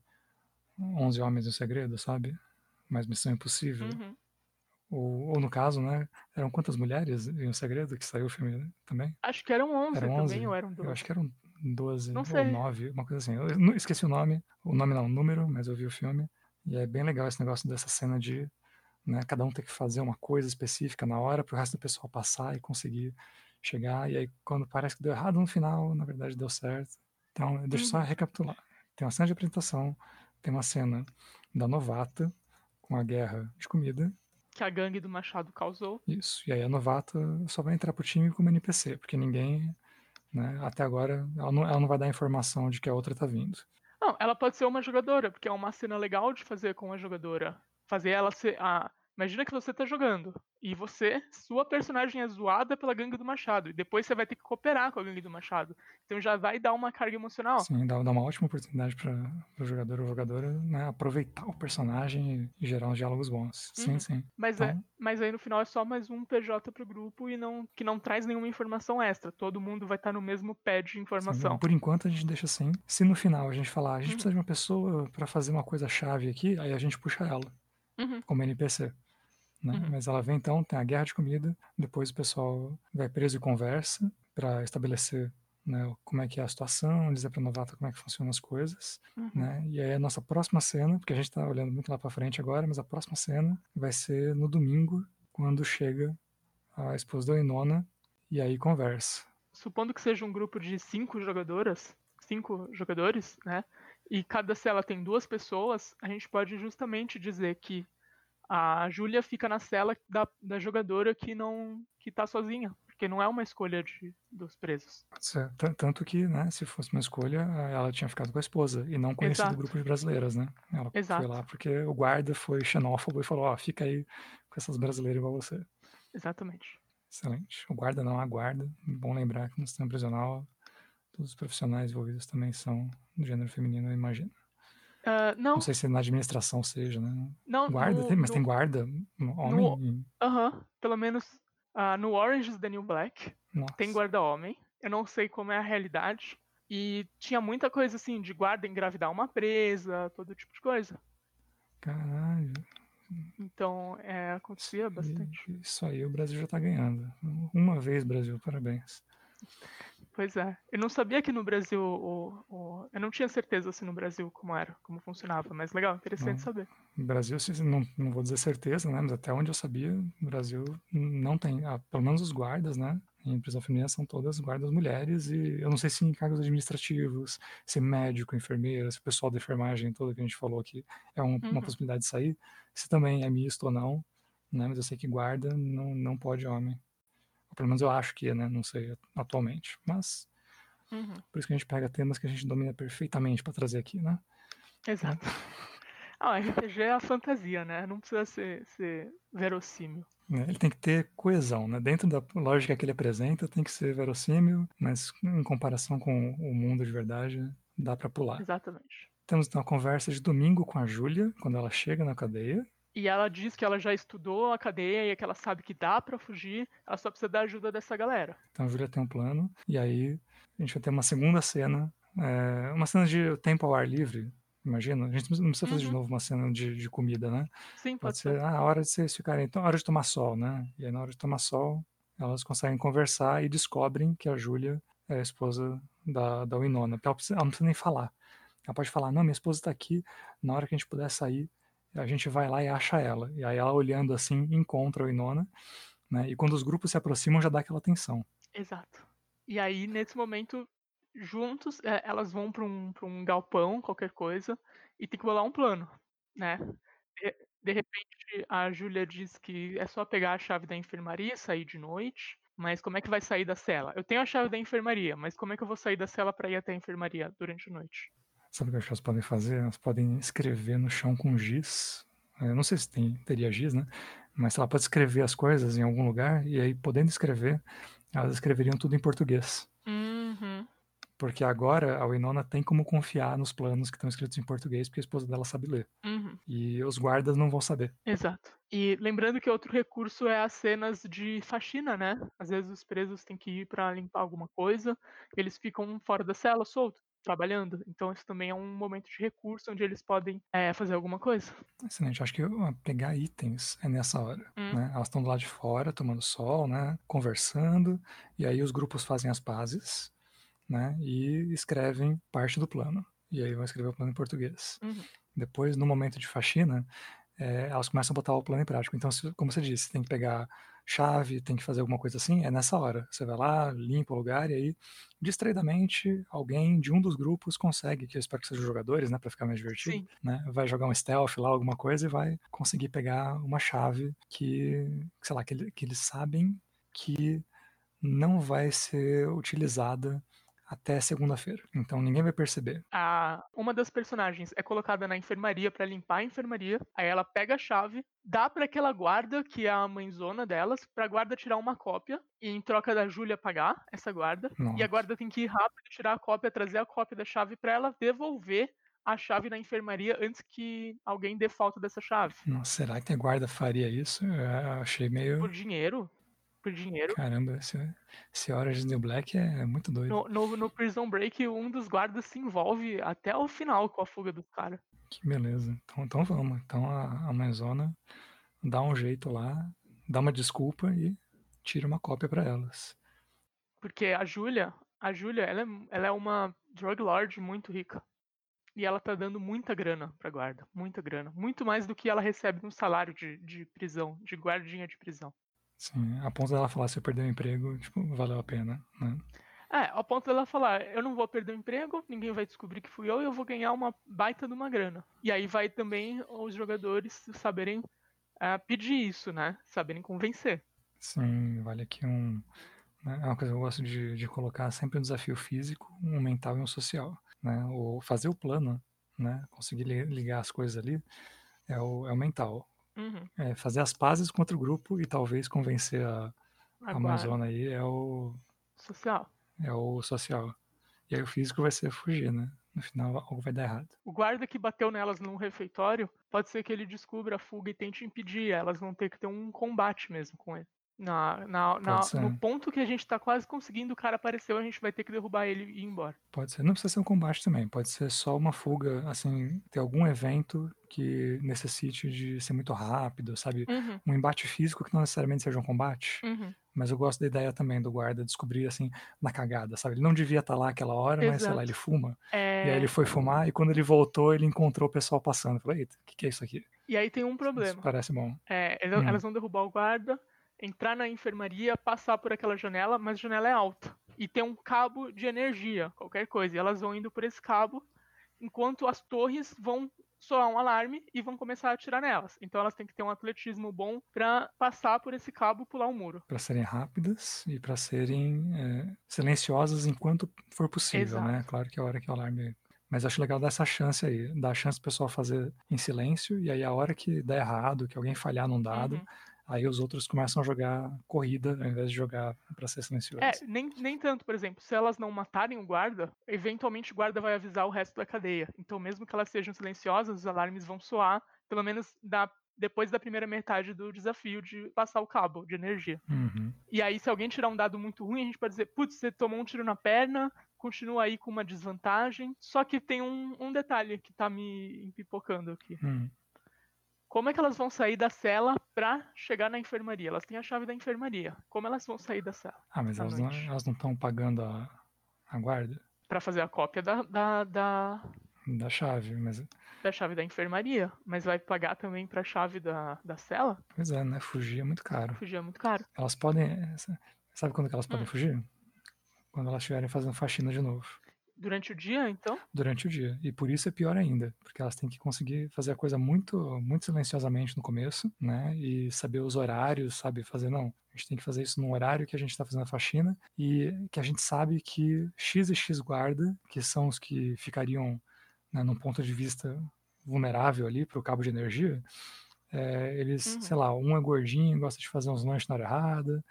11 Homens no Segredo, sabe? Mais Missão Impossível. Uhum. Ou, ou no caso, né? Eram quantas mulheres em O Segredo que saiu o filme né, também? Acho que eram 11 Eram também, 11? ou eram 12? Eu acho que eram 12 Não ou sei. 9, uma coisa assim. Eu não- esqueci o nome, o nome não, o número, mas eu vi o filme. E é bem legal esse negócio dessa cena de né, cada um ter que fazer uma coisa específica na hora para o resto do pessoal passar e conseguir chegar. E aí, quando parece que deu errado no final, na verdade deu certo. Então, deixa eu só Uhum. recapitular. Tem uma cena de apresentação, tem uma cena da novata com a guerra de comida, Que a gangue do Machado causou. isso. E aí a novata só vai entrar pro time como NPC, porque ninguém, né, até agora, ela não, ela não vai dar informação de que a outra tá vindo. Não, ela pode ser uma jogadora, porque é uma cena legal de fazer com a jogadora. Fazer ela ser. a Imagina que você tá jogando. E você, sua personagem é zoada pela gangue do Machado. E depois você vai ter que cooperar com a gangue do Machado. Então já vai dar uma carga emocional. Sim, dá, dá uma ótima oportunidade para o jogador ou jogadora né, aproveitar o personagem e gerar uns diálogos bons. Sim, Uhum. sim. Mas, é, Então- mas aí no final é só mais um PJ pro grupo e não, que não traz nenhuma informação extra. Todo mundo vai estar no mesmo pé de Sim, informação. por enquanto a gente deixa assim. Se no final a gente falar, a gente Uhum. precisa de uma pessoa para fazer uma coisa chave aqui, aí a gente puxa ela Uhum. como NPC. Né? Uhum. Mas ela vem então, tem a guerra de comida, depois o pessoal vai preso e conversa para estabelecer né, como é que é a situação, dizer para novata como é que funcionam as coisas. Uhum. né? E aí a nossa próxima cena, porque a gente está olhando muito lá para frente agora, mas a próxima cena vai ser no domingo, quando chega a esposa da Inona e aí conversa. Supondo que seja um grupo de cinco jogadoras, cinco jogadores, né? E cada cela tem duas pessoas, a gente pode justamente dizer que a Júlia fica na cela da, da jogadora que não que tá sozinha, porque não é uma escolha de, dos presos. Tanto que, né, se fosse uma escolha, ela tinha ficado com a esposa e não conhecido o grupo de brasileiras, né? Ela Exato. foi lá porque o guarda foi xenófobo e falou: Ó, fica aí com essas brasileiras igual você. Exatamente. Excelente. O guarda não a guarda. Bom lembrar que no sistema prisional todos os profissionais envolvidos também são do gênero feminino, eu imagino. Ah, não, Não sei se na administração seja, né? não, Guarda, no- tem, mas no- tem guarda homem? Aham, pelo menos ah, no Orange is the New Black Nossa. tem guarda-homem. Eu não sei como é a realidade. E tinha muita coisa assim, de guarda engravidar uma presa, todo tipo de coisa. Caralho. Então, é, acontecia bastante. Isso aí o Brasil já tá ganhando. Uma vez, Brasil, parabéns. Pois é. Eu não sabia que no Brasil. O, o- eu não tinha certeza se no Brasil como era, como funcionava, mas legal, interessante Não. saber. No Brasil, não, não vou dizer certeza, né? Mas até onde eu sabia, no Brasil não tem. ah, pelo menos os guardas, né? Em prisão feminina são todas guardas mulheres e eu não sei se em cargos administrativos, se médico, enfermeira, se o pessoal da enfermagem todo que a gente falou aqui é um- uma Uhum. possibilidade de sair, se também é misto ou não, né? Mas eu sei que guarda não, não pode homem. Pelo menos eu acho que é, né? Não sei atualmente. Mas Uhum, por isso que a gente pega temas que a gente domina perfeitamente para trazer aqui, né? Exato. Ah, RPG é a fantasia, né? Não precisa ser, ser verossímil. né? Ele tem que ter coesão, né? Dentro da lógica que ele apresenta, tem que ser verossímil, mas em comparação com o mundo de verdade, dá para pular. Exatamente. Temos então a conversa de domingo com a Júlia, quando ela chega na cadeia. E ela diz que ela já estudou a cadeia e que ela sabe que dá pra fugir, ela só precisa da ajuda dessa galera. Então a Júlia tem um plano, e aí a gente vai ter uma segunda cena, é, uma cena de tempo ao ar livre, imagina? A gente não precisa fazer de Uhum. novo uma cena de, de comida, né? Sim, Pode pode ser, ser. ah, a hora de vocês ficarem, então, a hora de tomar sol, né? E aí na hora de tomar sol, elas conseguem conversar e descobrem que a Júlia é a esposa da, da Winona. Ela, precisa- ela não precisa nem falar. Ela pode falar, não, minha esposa está aqui, na hora que a gente puder sair, a gente vai lá e acha ela. E aí ela olhando assim, encontra a Winona, né? E quando os grupos se aproximam, já dá aquela tensão. Exato. E aí, nesse momento, juntos, é, elas vão pra um, um galpão, qualquer coisa, e tem que bolar um plano, né? De, de repente, a Júlia diz que é só pegar a chave da enfermaria e sair de noite. Mas como é que vai sair da cela? Eu tenho a chave da enfermaria, mas como é que eu vou sair da cela pra ir até a enfermaria durante a noite? Sabe o que que elas podem fazer? Elas podem escrever no chão com giz. Eu não sei se tem, teria giz, né? Mas ela pode escrever as coisas em algum lugar e aí, podendo escrever, elas escreveriam tudo em português. Uhum. Porque agora a Winona tem como confiar nos planos que estão escritos em português, porque a esposa dela sabe ler. Uhum. E os guardas não vão saber. Exato. E lembrando que outro recurso é as cenas de faxina, né? Às vezes os presos têm que ir para limpar alguma coisa, eles ficam fora da cela, soltos, trabalhando. Então isso também é um momento de recurso onde eles podem é, fazer alguma coisa. Excelente. Acho que pegar itens é nessa hora. Hum. Né? Elas estão do lado de fora, tomando sol, né? Conversando, e aí os grupos fazem as pazes, né? E escrevem parte do plano. E aí vão escrever o plano em português. Uhum. Depois, no momento de faxina, é, elas começam a botar o plano em prática. Então, se, como você disse, tem que pegar chave, tem que fazer alguma coisa assim, é nessa hora. Você vai lá, limpa o lugar e aí, distraidamente, alguém de um dos grupos consegue, que eu espero que sejam jogadores, né, para ficar mais divertido, Sim. né, vai jogar um stealth lá, alguma coisa e vai conseguir pegar uma chave que, sei lá, que, que eles sabem que não vai ser utilizada até segunda-feira. Então ninguém vai perceber. A, uma das personagens é colocada na enfermaria para limpar a enfermaria. Aí ela pega a chave, dá para aquela guarda, que é a mãezona delas, pra guarda tirar uma cópia. E em troca da Júlia pagar essa guarda. E a Nossa. guarda tem que ir rápido, tirar a cópia, trazer a cópia da chave para ela devolver a chave na enfermaria antes que alguém dê falta dessa chave. Nossa, será que a guarda faria isso? Eu achei meio. Por dinheiro. Por dinheiro. Caramba, esse, Orange New Black é muito doido. No, no, no Prison Break, um dos guardas se envolve até o final com a fuga do cara. Que beleza. Então, então vamos. Então a, a mãezona dá um jeito lá, dá uma desculpa e tira uma cópia pra elas. Porque a Júlia, a Júlia, ela é, ela é uma drug lord muito rica. E ela tá dando muita grana pra guarda. Muita grana. Muito mais do que ela recebe no salário de, de prisão, de guardinha de prisão. Sim, a ponto dela falar se eu perder o emprego, tipo, valeu a pena, né? É, ao ponto dela falar, eu não vou perder o emprego, ninguém vai descobrir que fui eu e eu vou ganhar uma baita de uma grana. E aí vai também os jogadores saberem ah, pedir isso, né? Saberem convencer. Sim, vale aqui um. né, É uma coisa que eu gosto de, de colocar sempre um desafio físico, um mental e um social. Né? O fazer o plano, né? Conseguir li- ligar as coisas ali é o, é o mental. Uhum. É fazer as pazes contra o grupo e talvez convencer a, a Amazona aí é o, social. é o social. E aí o físico vai ser fugir, né? No final algo vai dar errado. O guarda que bateu nelas num refeitório, pode ser que ele descubra a fuga e tente impedir. Elas vão ter que ter um combate mesmo com ele. Na, na, na- no ponto que a gente tá quase conseguindo, o cara apareceu, a gente vai ter que derrubar ele e ir embora. Pode ser, não precisa ser um combate também, pode ser só uma fuga, assim, ter algum evento que necessite de ser muito rápido, sabe? Uhum, Um embate físico que não necessariamente seja um combate, uhum. mas eu gosto da ideia também do guarda descobrir, assim, na cagada, sabe? Ele não devia estar lá aquela hora, mas sei lá, Exato. ele fuma, e É, aí ele foi fumar, e quando ele voltou, ele encontrou o pessoal passando. Eu falei, eita, o que, que é isso aqui? E aí tem um Isso problema. parece bom. É, elas, Hum. elas vão derrubar o guarda, entrar na enfermaria, passar por aquela janela, mas a janela é alta. E tem um cabo de energia, qualquer coisa. E elas vão indo por esse cabo, enquanto as torres vão soar um alarme e vão começar a atirar nelas. Então elas têm que ter um atletismo bom pra passar por esse cabo e pular o muro. Para serem rápidas e para serem é, silenciosas enquanto for possível, né? Exato. Claro que a hora que o alarme. Mas acho legal dar essa chance aí, dar a chance do pessoal fazer em silêncio, e aí a hora que der errado, que alguém falhar num dado, Uhum. Aí os outros começam a jogar corrida ao invés de jogar para ser silencioso. É, nem, nem tanto, por exemplo, se elas não matarem o guarda, eventualmente o guarda vai avisar o resto da cadeia. Então, mesmo que elas sejam silenciosas, os alarmes vão soar, pelo menos da- depois da primeira metade do desafio de passar o cabo de energia. Uhum. E aí, se alguém tirar um dado muito ruim, a gente pode dizer, putz, você tomou um tiro na perna, continua aí com uma desvantagem. Só que tem um, um detalhe que tá me empipocando aqui. Hum. Como é que elas vão sair da cela pra chegar na enfermaria? Elas têm a chave da enfermaria. Como elas vão sair da cela? Ah, mas elas não, elas não estão pagando a, a guarda Pra fazer a cópia da, da, da, da chave, mas da chave da enfermaria. Mas vai pagar também pra chave da, da cela? pois é, né? Fugir é muito caro. Fugir é muito caro. Elas podem. Sabe quando que elas podem Hum. fugir? Quando elas estiverem fazendo faxina de novo. Durante o dia, então? durante o dia. E por isso é pior ainda, porque elas têm que conseguir fazer a coisa muito, muito silenciosamente no começo, né? E saber os horários, sabe? Fazer, não, a gente tem que fazer isso no horário que a gente está fazendo a faxina e que a gente sabe que X e X guarda, que são os que ficariam né, num ponto de vista vulnerável ali para o cabo de energia, é, eles, Uhum. sei lá, um é gordinho, gosta de fazer uns lanches na hora errada,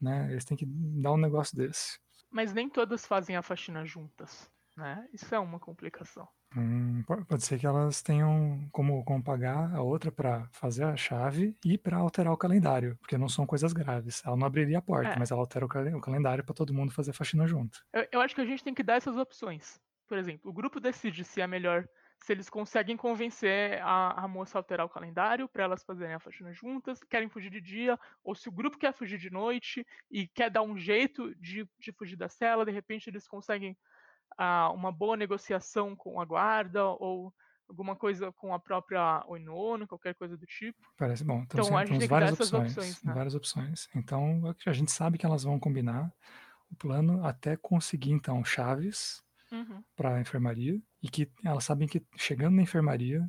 né? Eles têm que dar um negócio desse. Mas nem todas fazem a faxina juntas. Né? Isso é uma complicação. Hum, pode ser que elas tenham como, como pagar a outra para fazer a chave e para alterar o calendário, porque não são coisas graves. Ela não abriria a porta, é. mas ela altera o, cal o calendário para todo mundo fazer a faxina junto. Eu, eu acho que a gente tem que dar essas opções. Por exemplo, o grupo decide se é melhor se eles conseguem convencer a, a moça a alterar o calendário para elas fazerem a faxina juntas, querem fugir de dia, ou se o grupo quer fugir de noite e quer dar um jeito de, de fugir da cela, de repente eles conseguem uh, uma boa negociação com a guarda ou alguma coisa com a própria Oinono, qualquer coisa do tipo. Parece bom. Então, então a gente temos várias opções, opções né? várias opções. Então a gente sabe que elas vão combinar o plano até conseguir então chaves uhum. para a enfermaria e que elas sabem que chegando na enfermaria,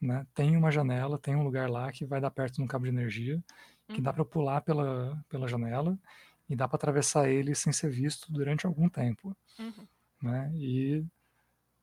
né, tem uma janela, tem um lugar lá que vai dar perto de um cabo de energia, que uhum. dá para pular pela, pela janela e dá para atravessar ele sem ser visto durante algum tempo. Uhum. Né? E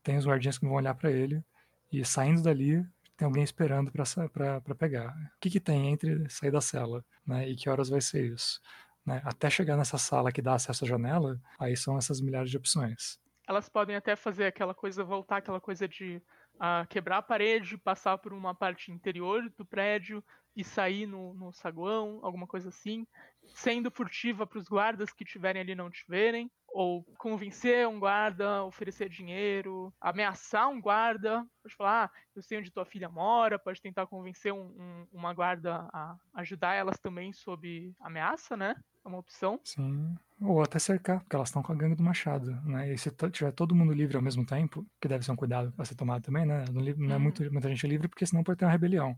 tem os guardiões que vão olhar para ele e saindo dali tem alguém esperando para pegar. O que, que tem entre sair da cela né, e que horas vai ser isso? Né? Até chegar nessa sala que dá acesso à janela, aí são essas milhares de opções elas podem até fazer aquela coisa, voltar aquela coisa de uh, quebrar a parede, passar por uma parte interior do prédio e sair no, no saguão, alguma coisa assim, sendo furtiva para os guardas que tiverem ali não tiverem, ou convencer um guarda, oferecer dinheiro, ameaçar um guarda, pode falar, ah, eu sei onde tua filha mora, pode tentar convencer um, um, uma guarda a ajudar elas também sob ameaça, né? É uma opção. Sim. Ou até cercar, porque elas estão com a gangue do Machado, né? E se tiver todo mundo livre ao mesmo tempo, que deve ser um cuidado a ser tomado também, né? Não, é uhum. muito, muita gente livre, porque senão pode ter uma rebelião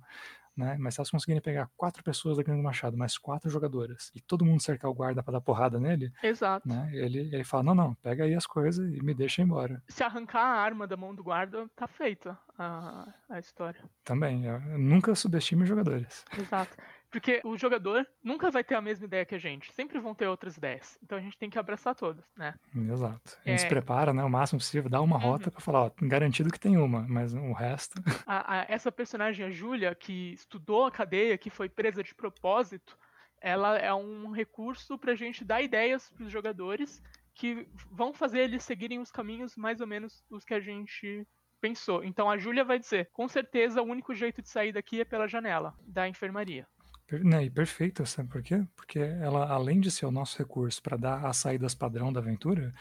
né? Mas se elas conseguirem pegar quatro pessoas da Gangue do Machado, mais quatro jogadoras, e todo mundo cercar o guarda para dar porrada nele, Exato. Né? Ele, ele fala: não, não, pega aí as coisas e me deixa embora. Se arrancar a arma da mão do guarda, tá feita a, a história. Também, nunca subestime os jogadores. Exato. Porque o jogador nunca vai ter a mesma ideia que a gente. Sempre vão ter outras ideias. Então a gente tem que abraçar todas, né? Exato. A gente é... se prepara, né? O máximo possível, dá uma rota uhum. pra falar, ó, garantido que tem uma, mas o resto. A, a, essa personagem, a Júlia, que estudou a cadeia, que foi presa de propósito, ela é um recurso pra gente dar ideias pros jogadores que vão fazer eles seguirem os caminhos mais ou menos os que a gente pensou. Então a Júlia vai dizer: com certeza o único jeito de sair daqui é pela janela da enfermaria. Né, e perfeita, sabe por quê? Porque ela, além de ser o nosso recurso para dar as saídas padrão da aventura,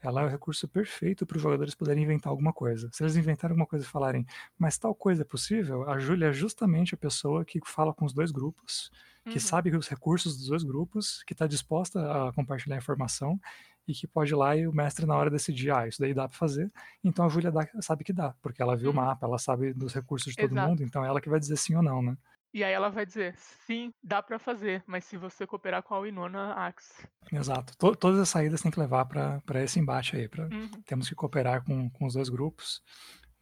ela é o recurso perfeito para os jogadores poderem inventar alguma coisa. Se eles inventarem alguma coisa e falarem, mas tal coisa é possível, a Júlia é justamente a pessoa que fala com os dois grupos, que uhum. sabe os recursos dos dois grupos, que está disposta a compartilhar informação e que pode ir lá e o mestre na hora decidir, ah, isso daí dá para fazer. Então a Júlia sabe que dá, porque ela viu uhum. o mapa, ela sabe dos recursos de todo Exato. mundo, então é ela que vai dizer sim ou não, né? E aí ela vai dizer, sim, dá para fazer, mas se você cooperar com a Winona Axe. Exato. T todas as saídas tem que levar para esse embate aí. Pra, uhum. Temos que cooperar com, com os dois grupos.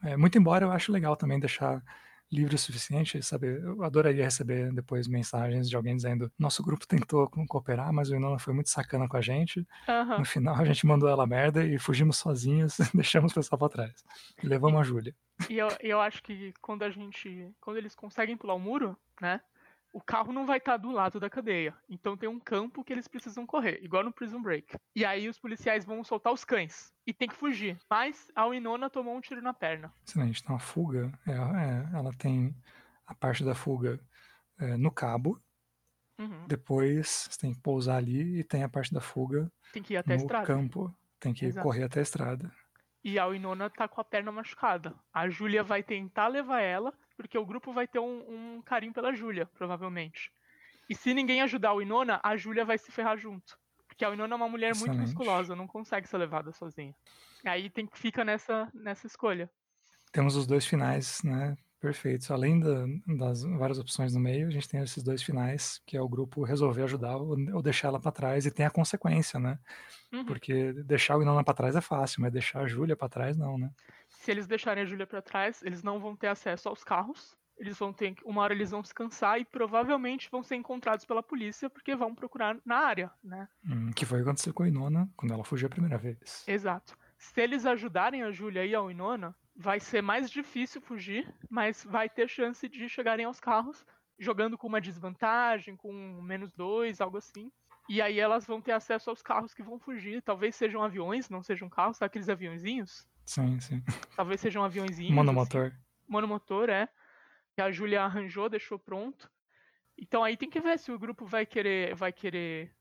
É, muito embora eu acho legal também deixar livre o suficiente, sabe? Eu adoraria receber depois mensagens de alguém dizendo: nosso grupo tentou cooperar, mas o Inona foi muito sacana com a gente. Uhum. No final a gente mandou ela merda e fugimos sozinhos, deixamos o pessoal pra trás. E levamos a Júlia. E eu, eu acho que quando a gente. Quando eles conseguem pular o muro, né? O carro não vai estar tá do lado da cadeia. Então tem um campo que eles precisam correr, igual no Prison Break. E aí os policiais vão soltar os cães. E tem que fugir. Mas a Winona tomou um tiro na perna. Excelente. Então a fuga, é, é, ela tem a parte da fuga é, no cabo. Uhum. Depois você tem que pousar ali e tem a parte da fuga tem que ir até no a estrada. campo. Tem que Exato. correr até a estrada. E a Winona tá com a perna machucada. A Júlia vai tentar levar ela, porque o grupo vai ter um, um carinho pela Júlia, provavelmente. E se ninguém ajudar o Inona, a Júlia vai se ferrar junto. Porque a Inona é uma mulher Excelente. muito musculosa, não consegue ser levada sozinha. Aí tem que fica nessa, nessa escolha. Temos os dois finais, né? Perfeitos. Além da, das várias opções no meio, a gente tem esses dois finais, que é o grupo resolver ajudar ou, ou deixar ela para trás e tem a consequência, né? Uhum. Porque deixar o Inona para trás é fácil, mas deixar a Júlia para trás não, né? Se eles deixarem a Júlia para trás, eles não vão ter acesso aos carros. Eles vão ter uma hora eles vão descansar e provavelmente vão ser encontrados pela polícia porque vão procurar na área, né? Hum, que foi o que aconteceu com a Inona quando ela fugiu a primeira vez. Exato. Se eles ajudarem a Júlia e a Inona, vai ser mais difícil fugir, mas vai ter chance de chegarem aos carros jogando com uma desvantagem, com menos dois, algo assim. E aí elas vão ter acesso aos carros que vão fugir. Talvez sejam aviões, não sejam carros, aqueles aviãozinhos? Sim, sim. Talvez sejam aviãozinhos. Monomotor. Assim. Monomotor, é. Que a Júlia arranjou, deixou pronto. Então aí tem que ver se o grupo vai querer, vai querer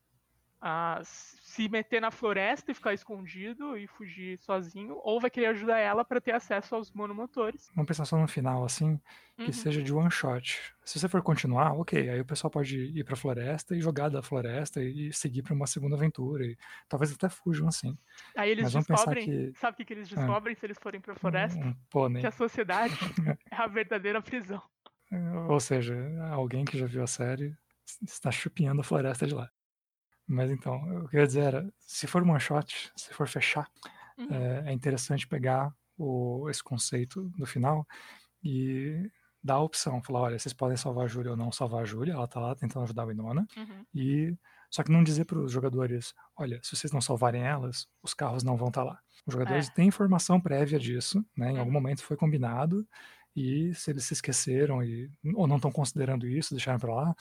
a se meter na floresta e ficar escondido e fugir sozinho, ou vai querer ajudar ela para ter acesso aos monomotores. Vamos pensar só no final, assim, que uhum. seja de one shot. Se você for continuar, ok, aí o pessoal pode ir para a floresta e jogar da floresta e seguir para uma segunda aventura, e talvez até fujam assim. Aí eles Mas descobrem, que... sabe o que, que eles ah. descobrem se eles forem para a floresta? Um, um que a sociedade é a verdadeira prisão. Ou seja, alguém que já viu a série está chupinhando a floresta de lá. Mas então, eu queria dizer era, se for one shot, se for fechar, uhum. é, é, interessante pegar o, esse conceito do final e dar a opção, falar, olha, vocês podem salvar a Júlia ou não salvar a Júlia, ela tá lá tentando ajudar a Winona, uhum. e só que não dizer para os jogadores, olha, se vocês não salvarem elas, os carros não vão estar tá lá. Os jogadores é. têm informação prévia disso, né? Em uhum. algum momento foi combinado, e se eles se esqueceram e, ou não estão considerando isso, deixaram para lá,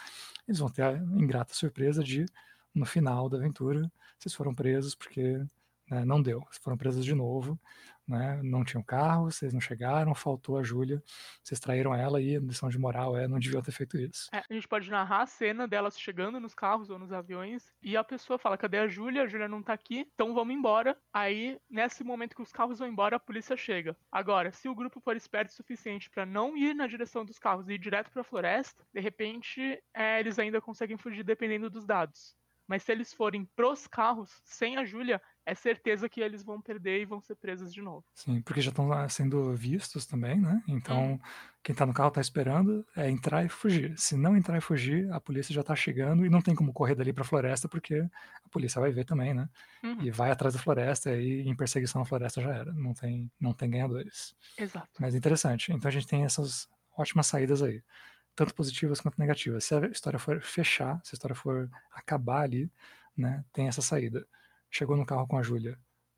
eles vão ter a ingrata surpresa de no final da aventura, vocês foram presos porque né, não deu. Vocês foram presos de novo, né, não tinham carro, vocês não chegaram, faltou a Júlia, vocês traíram ela e a lição de moral é não deviam ter feito isso. É, a gente pode narrar a cena delas chegando nos carros ou nos aviões e a pessoa fala: cadê a Júlia? A Júlia não tá aqui, então vamos embora. Aí, nesse momento que os carros vão embora, a polícia chega. Agora, se o grupo for esperto o suficiente para não ir na direção dos carros e ir direto para a floresta, de repente é, eles ainda conseguem fugir dependendo dos dados. Mas se eles forem pros carros, sem a Júlia, é certeza que eles vão perder e vão ser presos de novo. Sim, porque já estão sendo vistos também, né? Então, hum. quem tá no carro tá esperando é entrar e fugir. Se não entrar e fugir, a polícia já tá chegando e não tem como correr dali pra floresta, porque a polícia vai ver também, né? Uhum. E vai atrás da floresta e em perseguição na floresta já era. Não tem, não tem ganhadores. Exato. Mas interessante. Então a gente tem essas ótimas saídas aí tanto positivas quanto negativas. Se a história for fechar, se a história for acabar ali, né, tem essa saída. Chegou no carro com a Júlia,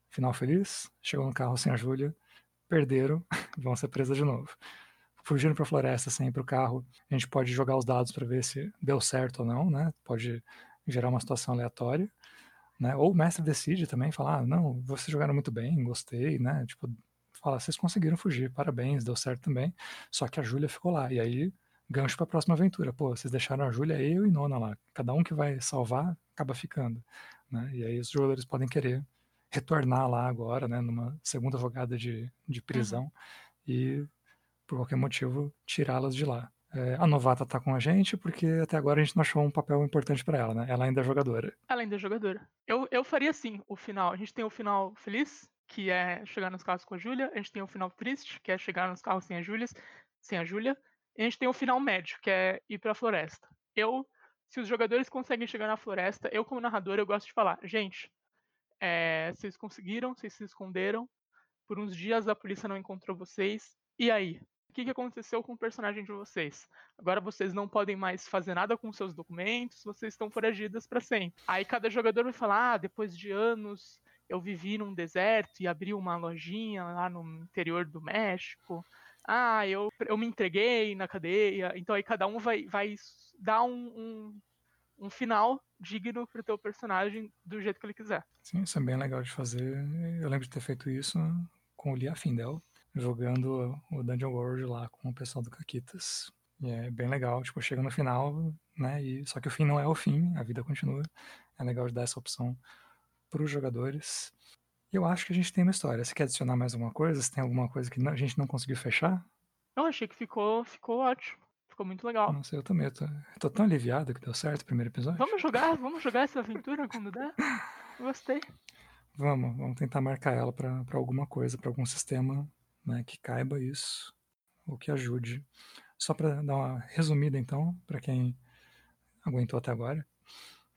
final feliz. Chegou no carro sem a Júlia, perderam, vão ser presas de novo. Fugindo para a floresta sem ir para o carro, a gente pode jogar os dados para ver se deu certo ou não, né? Pode gerar uma situação aleatória, né? Ou o mestre decide também falar, ah, não, vocês jogaram muito bem, gostei, né? Tipo, fala, vocês conseguiram fugir, parabéns, deu certo também. Só que a Júlia ficou lá. E aí gancho para a próxima aventura. Pô, vocês deixaram a Júlia, eu e Nona lá. Cada um que vai salvar acaba ficando. Né? E aí os jogadores podem querer retornar lá agora, né, numa segunda jogada de, de prisão uhum. e, por qualquer motivo, tirá-las de lá. É, a novata tá com a gente porque até agora a gente não achou um papel importante para ela, né? Ela ainda é jogadora. Ela ainda é jogadora. Eu, eu faria assim o final. A gente tem o final feliz, que é chegar nos carros com a Júlia. A gente tem o final triste, que é chegar nos carros sem a Júlia. Sem a Júlia. A gente tem o final médio, que é ir para a floresta. Eu, se os jogadores conseguem chegar na floresta, eu como narrador eu gosto de falar, gente, é, vocês conseguiram, vocês se esconderam, por uns dias a polícia não encontrou vocês, e aí? O que, que aconteceu com o personagem de vocês? Agora vocês não podem mais fazer nada com seus documentos, vocês estão foragidas para sempre. Aí cada jogador vai falar, ah, depois de anos eu vivi num deserto e abri uma lojinha lá no interior do México ah, eu, eu me entreguei na cadeia. Então aí cada um vai, vai dar um, um, um final digno pro teu personagem do jeito que ele quiser. Sim, isso é bem legal de fazer. Eu lembro de ter feito isso com o Lia Findel, jogando o Dungeon World lá com o pessoal do Caquitas. E é bem legal, tipo, chega no final, né? E, só que o fim não é o fim, a vida continua. É legal de dar essa opção para os jogadores. Eu acho que a gente tem uma história. Você quer adicionar mais alguma coisa? Se tem alguma coisa que a gente não conseguiu fechar? Eu achei que ficou, ficou ótimo. Ficou muito legal. Não sei, eu também. Eu tô, eu tô tão aliviado que deu certo o primeiro episódio. Vamos jogar, vamos jogar essa aventura quando der. Gostei. Vamos, vamos tentar marcar ela para alguma coisa, para algum sistema né, que caiba isso, ou que ajude. Só para dar uma resumida, então, para quem aguentou até agora.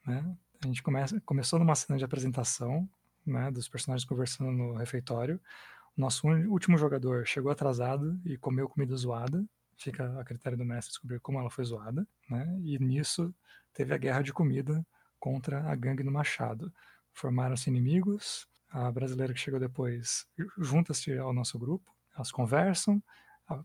Né? A gente começa, começou numa cena de apresentação, né, dos personagens conversando no refeitório. Nosso último jogador chegou atrasado e comeu comida zoada. Fica a critério do mestre descobrir como ela foi zoada, né? E nisso teve a guerra de comida contra a gangue do Machado. Formaram-se inimigos. A brasileira que chegou depois junta-se ao nosso grupo. Elas conversam,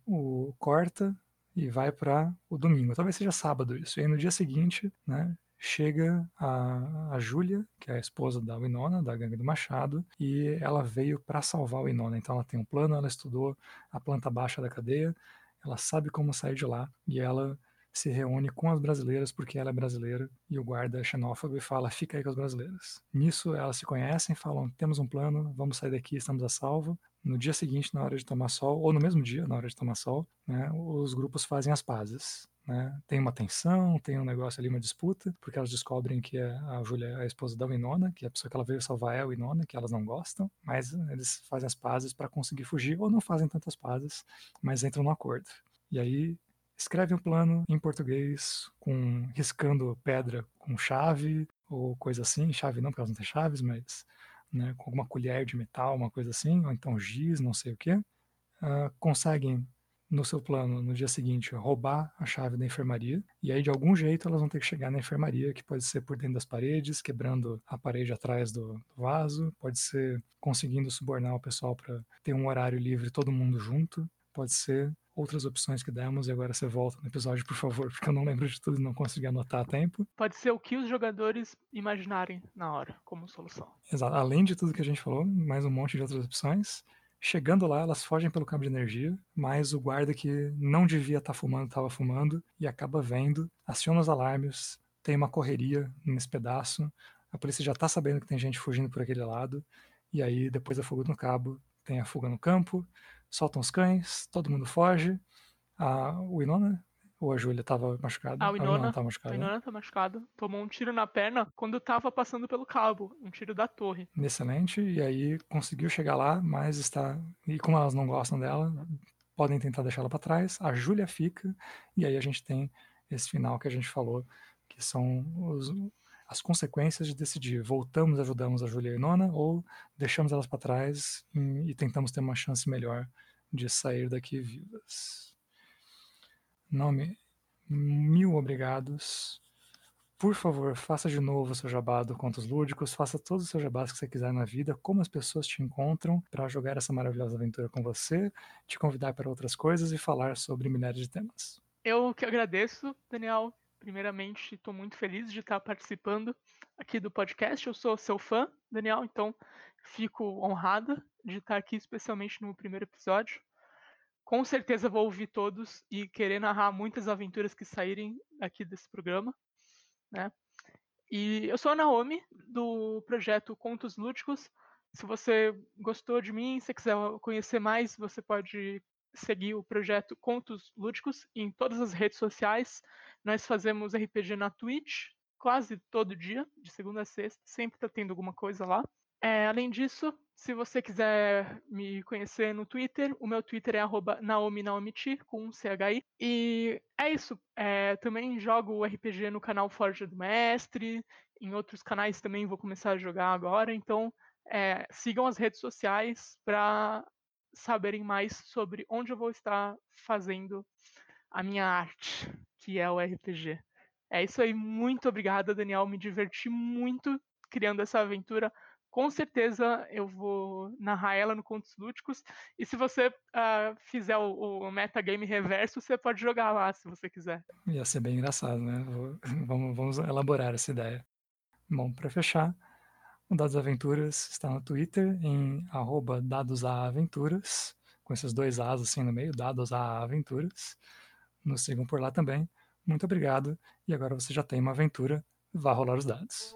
o corta e vai para o domingo. Talvez seja sábado isso. E aí no dia seguinte, né, chega a, a Júlia, que é a esposa da Winona, da gangue do Machado, e ela veio para salvar o Winona. Então ela tem um plano, ela estudou a planta baixa da cadeia, ela sabe como sair de lá e ela se reúne com as brasileiras porque ela é brasileira e o guarda é xenófobo e fala: fica aí com as brasileiras. Nisso elas se conhecem, falam: temos um plano, vamos sair daqui, estamos a salvo. No dia seguinte, na hora de tomar sol, ou no mesmo dia, na hora de tomar sol, né, os grupos fazem as pazes. Né? Tem uma tensão, tem um negócio ali, uma disputa, porque elas descobrem que a Júlia é a esposa da Winona, que é a pessoa que ela veio salvar é a Winona, que elas não gostam, mas eles fazem as pazes para conseguir fugir, ou não fazem tantas pazes, mas entram no acordo. E aí escreve um plano em português, com riscando pedra com chave, ou coisa assim, chave não, porque elas não têm chaves, mas né, com alguma colher de metal, uma coisa assim, ou então giz, não sei o que. Uh, conseguem no seu plano, no dia seguinte, roubar a chave da enfermaria. E aí, de algum jeito, elas vão ter que chegar na enfermaria, que pode ser por dentro das paredes, quebrando a parede atrás do, do vaso, pode ser conseguindo subornar o pessoal para ter um horário livre, todo mundo junto, pode ser outras opções que demos e agora você volta no episódio, por favor, porque eu não lembro de tudo e não consegui anotar a tempo. Pode ser o que os jogadores imaginarem na hora como solução. Exato. Além de tudo que a gente falou, mais um monte de outras opções. Chegando lá, elas fogem pelo campo de energia, mas o guarda que não devia estar tá fumando, estava fumando e acaba vendo, aciona os alarmes, tem uma correria nesse pedaço, a polícia já está sabendo que tem gente fugindo por aquele lado, e aí depois da fuga no cabo, tem a fuga no campo, soltam os cães, todo mundo foge, a Winona ou a Júlia estava machucada? A Winona, tá machucada. A Winona tá machucada. Tomou um tiro na perna quando estava passando pelo cabo. Um tiro da torre. Excelente. E aí conseguiu chegar lá, mas está... E como elas não gostam dela, podem tentar deixá-la para trás. A Júlia fica. E aí a gente tem esse final que a gente falou, que são os, as consequências de decidir voltamos, ajudamos a Júlia e a Nona ou deixamos elas para trás e, e, tentamos ter uma chance melhor de sair daqui vivas. Nome, mil obrigados. Por favor, faça de novo o seu jabá do Contos Lúdicos, faça todos os seus jabás que você quiser na vida, como as pessoas te encontram para jogar essa maravilhosa aventura com você, te convidar para outras coisas e falar sobre milhares de temas. Eu que agradeço, Daniel. Primeiramente, estou muito feliz de estar participando aqui do podcast. Eu sou seu fã, Daniel, então fico honrada de estar aqui, especialmente no primeiro episódio com certeza vou ouvir todos e querer narrar muitas aventuras que saírem aqui desse programa, né? E eu sou a Naomi, do projeto Contos Lúdicos. Se você gostou de mim, se quiser conhecer mais, você pode seguir o projeto Contos Lúdicos em todas as redes sociais. Nós fazemos RPG na Twitch quase todo dia, de segunda a sexta, sempre está tendo alguma coisa lá. É, além disso, se você quiser me conhecer no Twitter, o meu Twitter é @naomi_naomiti com um CHI. E é isso. É, também jogo RPG no canal Forja do Mestre. Em outros canais também vou começar a jogar agora. Então, é, sigam as redes sociais para saberem mais sobre onde eu vou estar fazendo a minha arte, que é o RPG. É isso aí. Muito obrigada, Daniel. Me diverti muito criando essa aventura com certeza eu vou narrar ela no Contos Lúdicos. E se você uh, fizer o, o metagame reverso, você pode jogar lá, se você quiser. Ia ser bem engraçado, né? Vamos, vamos elaborar essa ideia. Bom, para fechar, o Dados Aventuras está no Twitter em dadosaventuras, com esses dois As assim no meio, Dados Aventuras. Nos sigam por lá também. Muito obrigado. E agora você já tem uma aventura. Vá rolar os dados.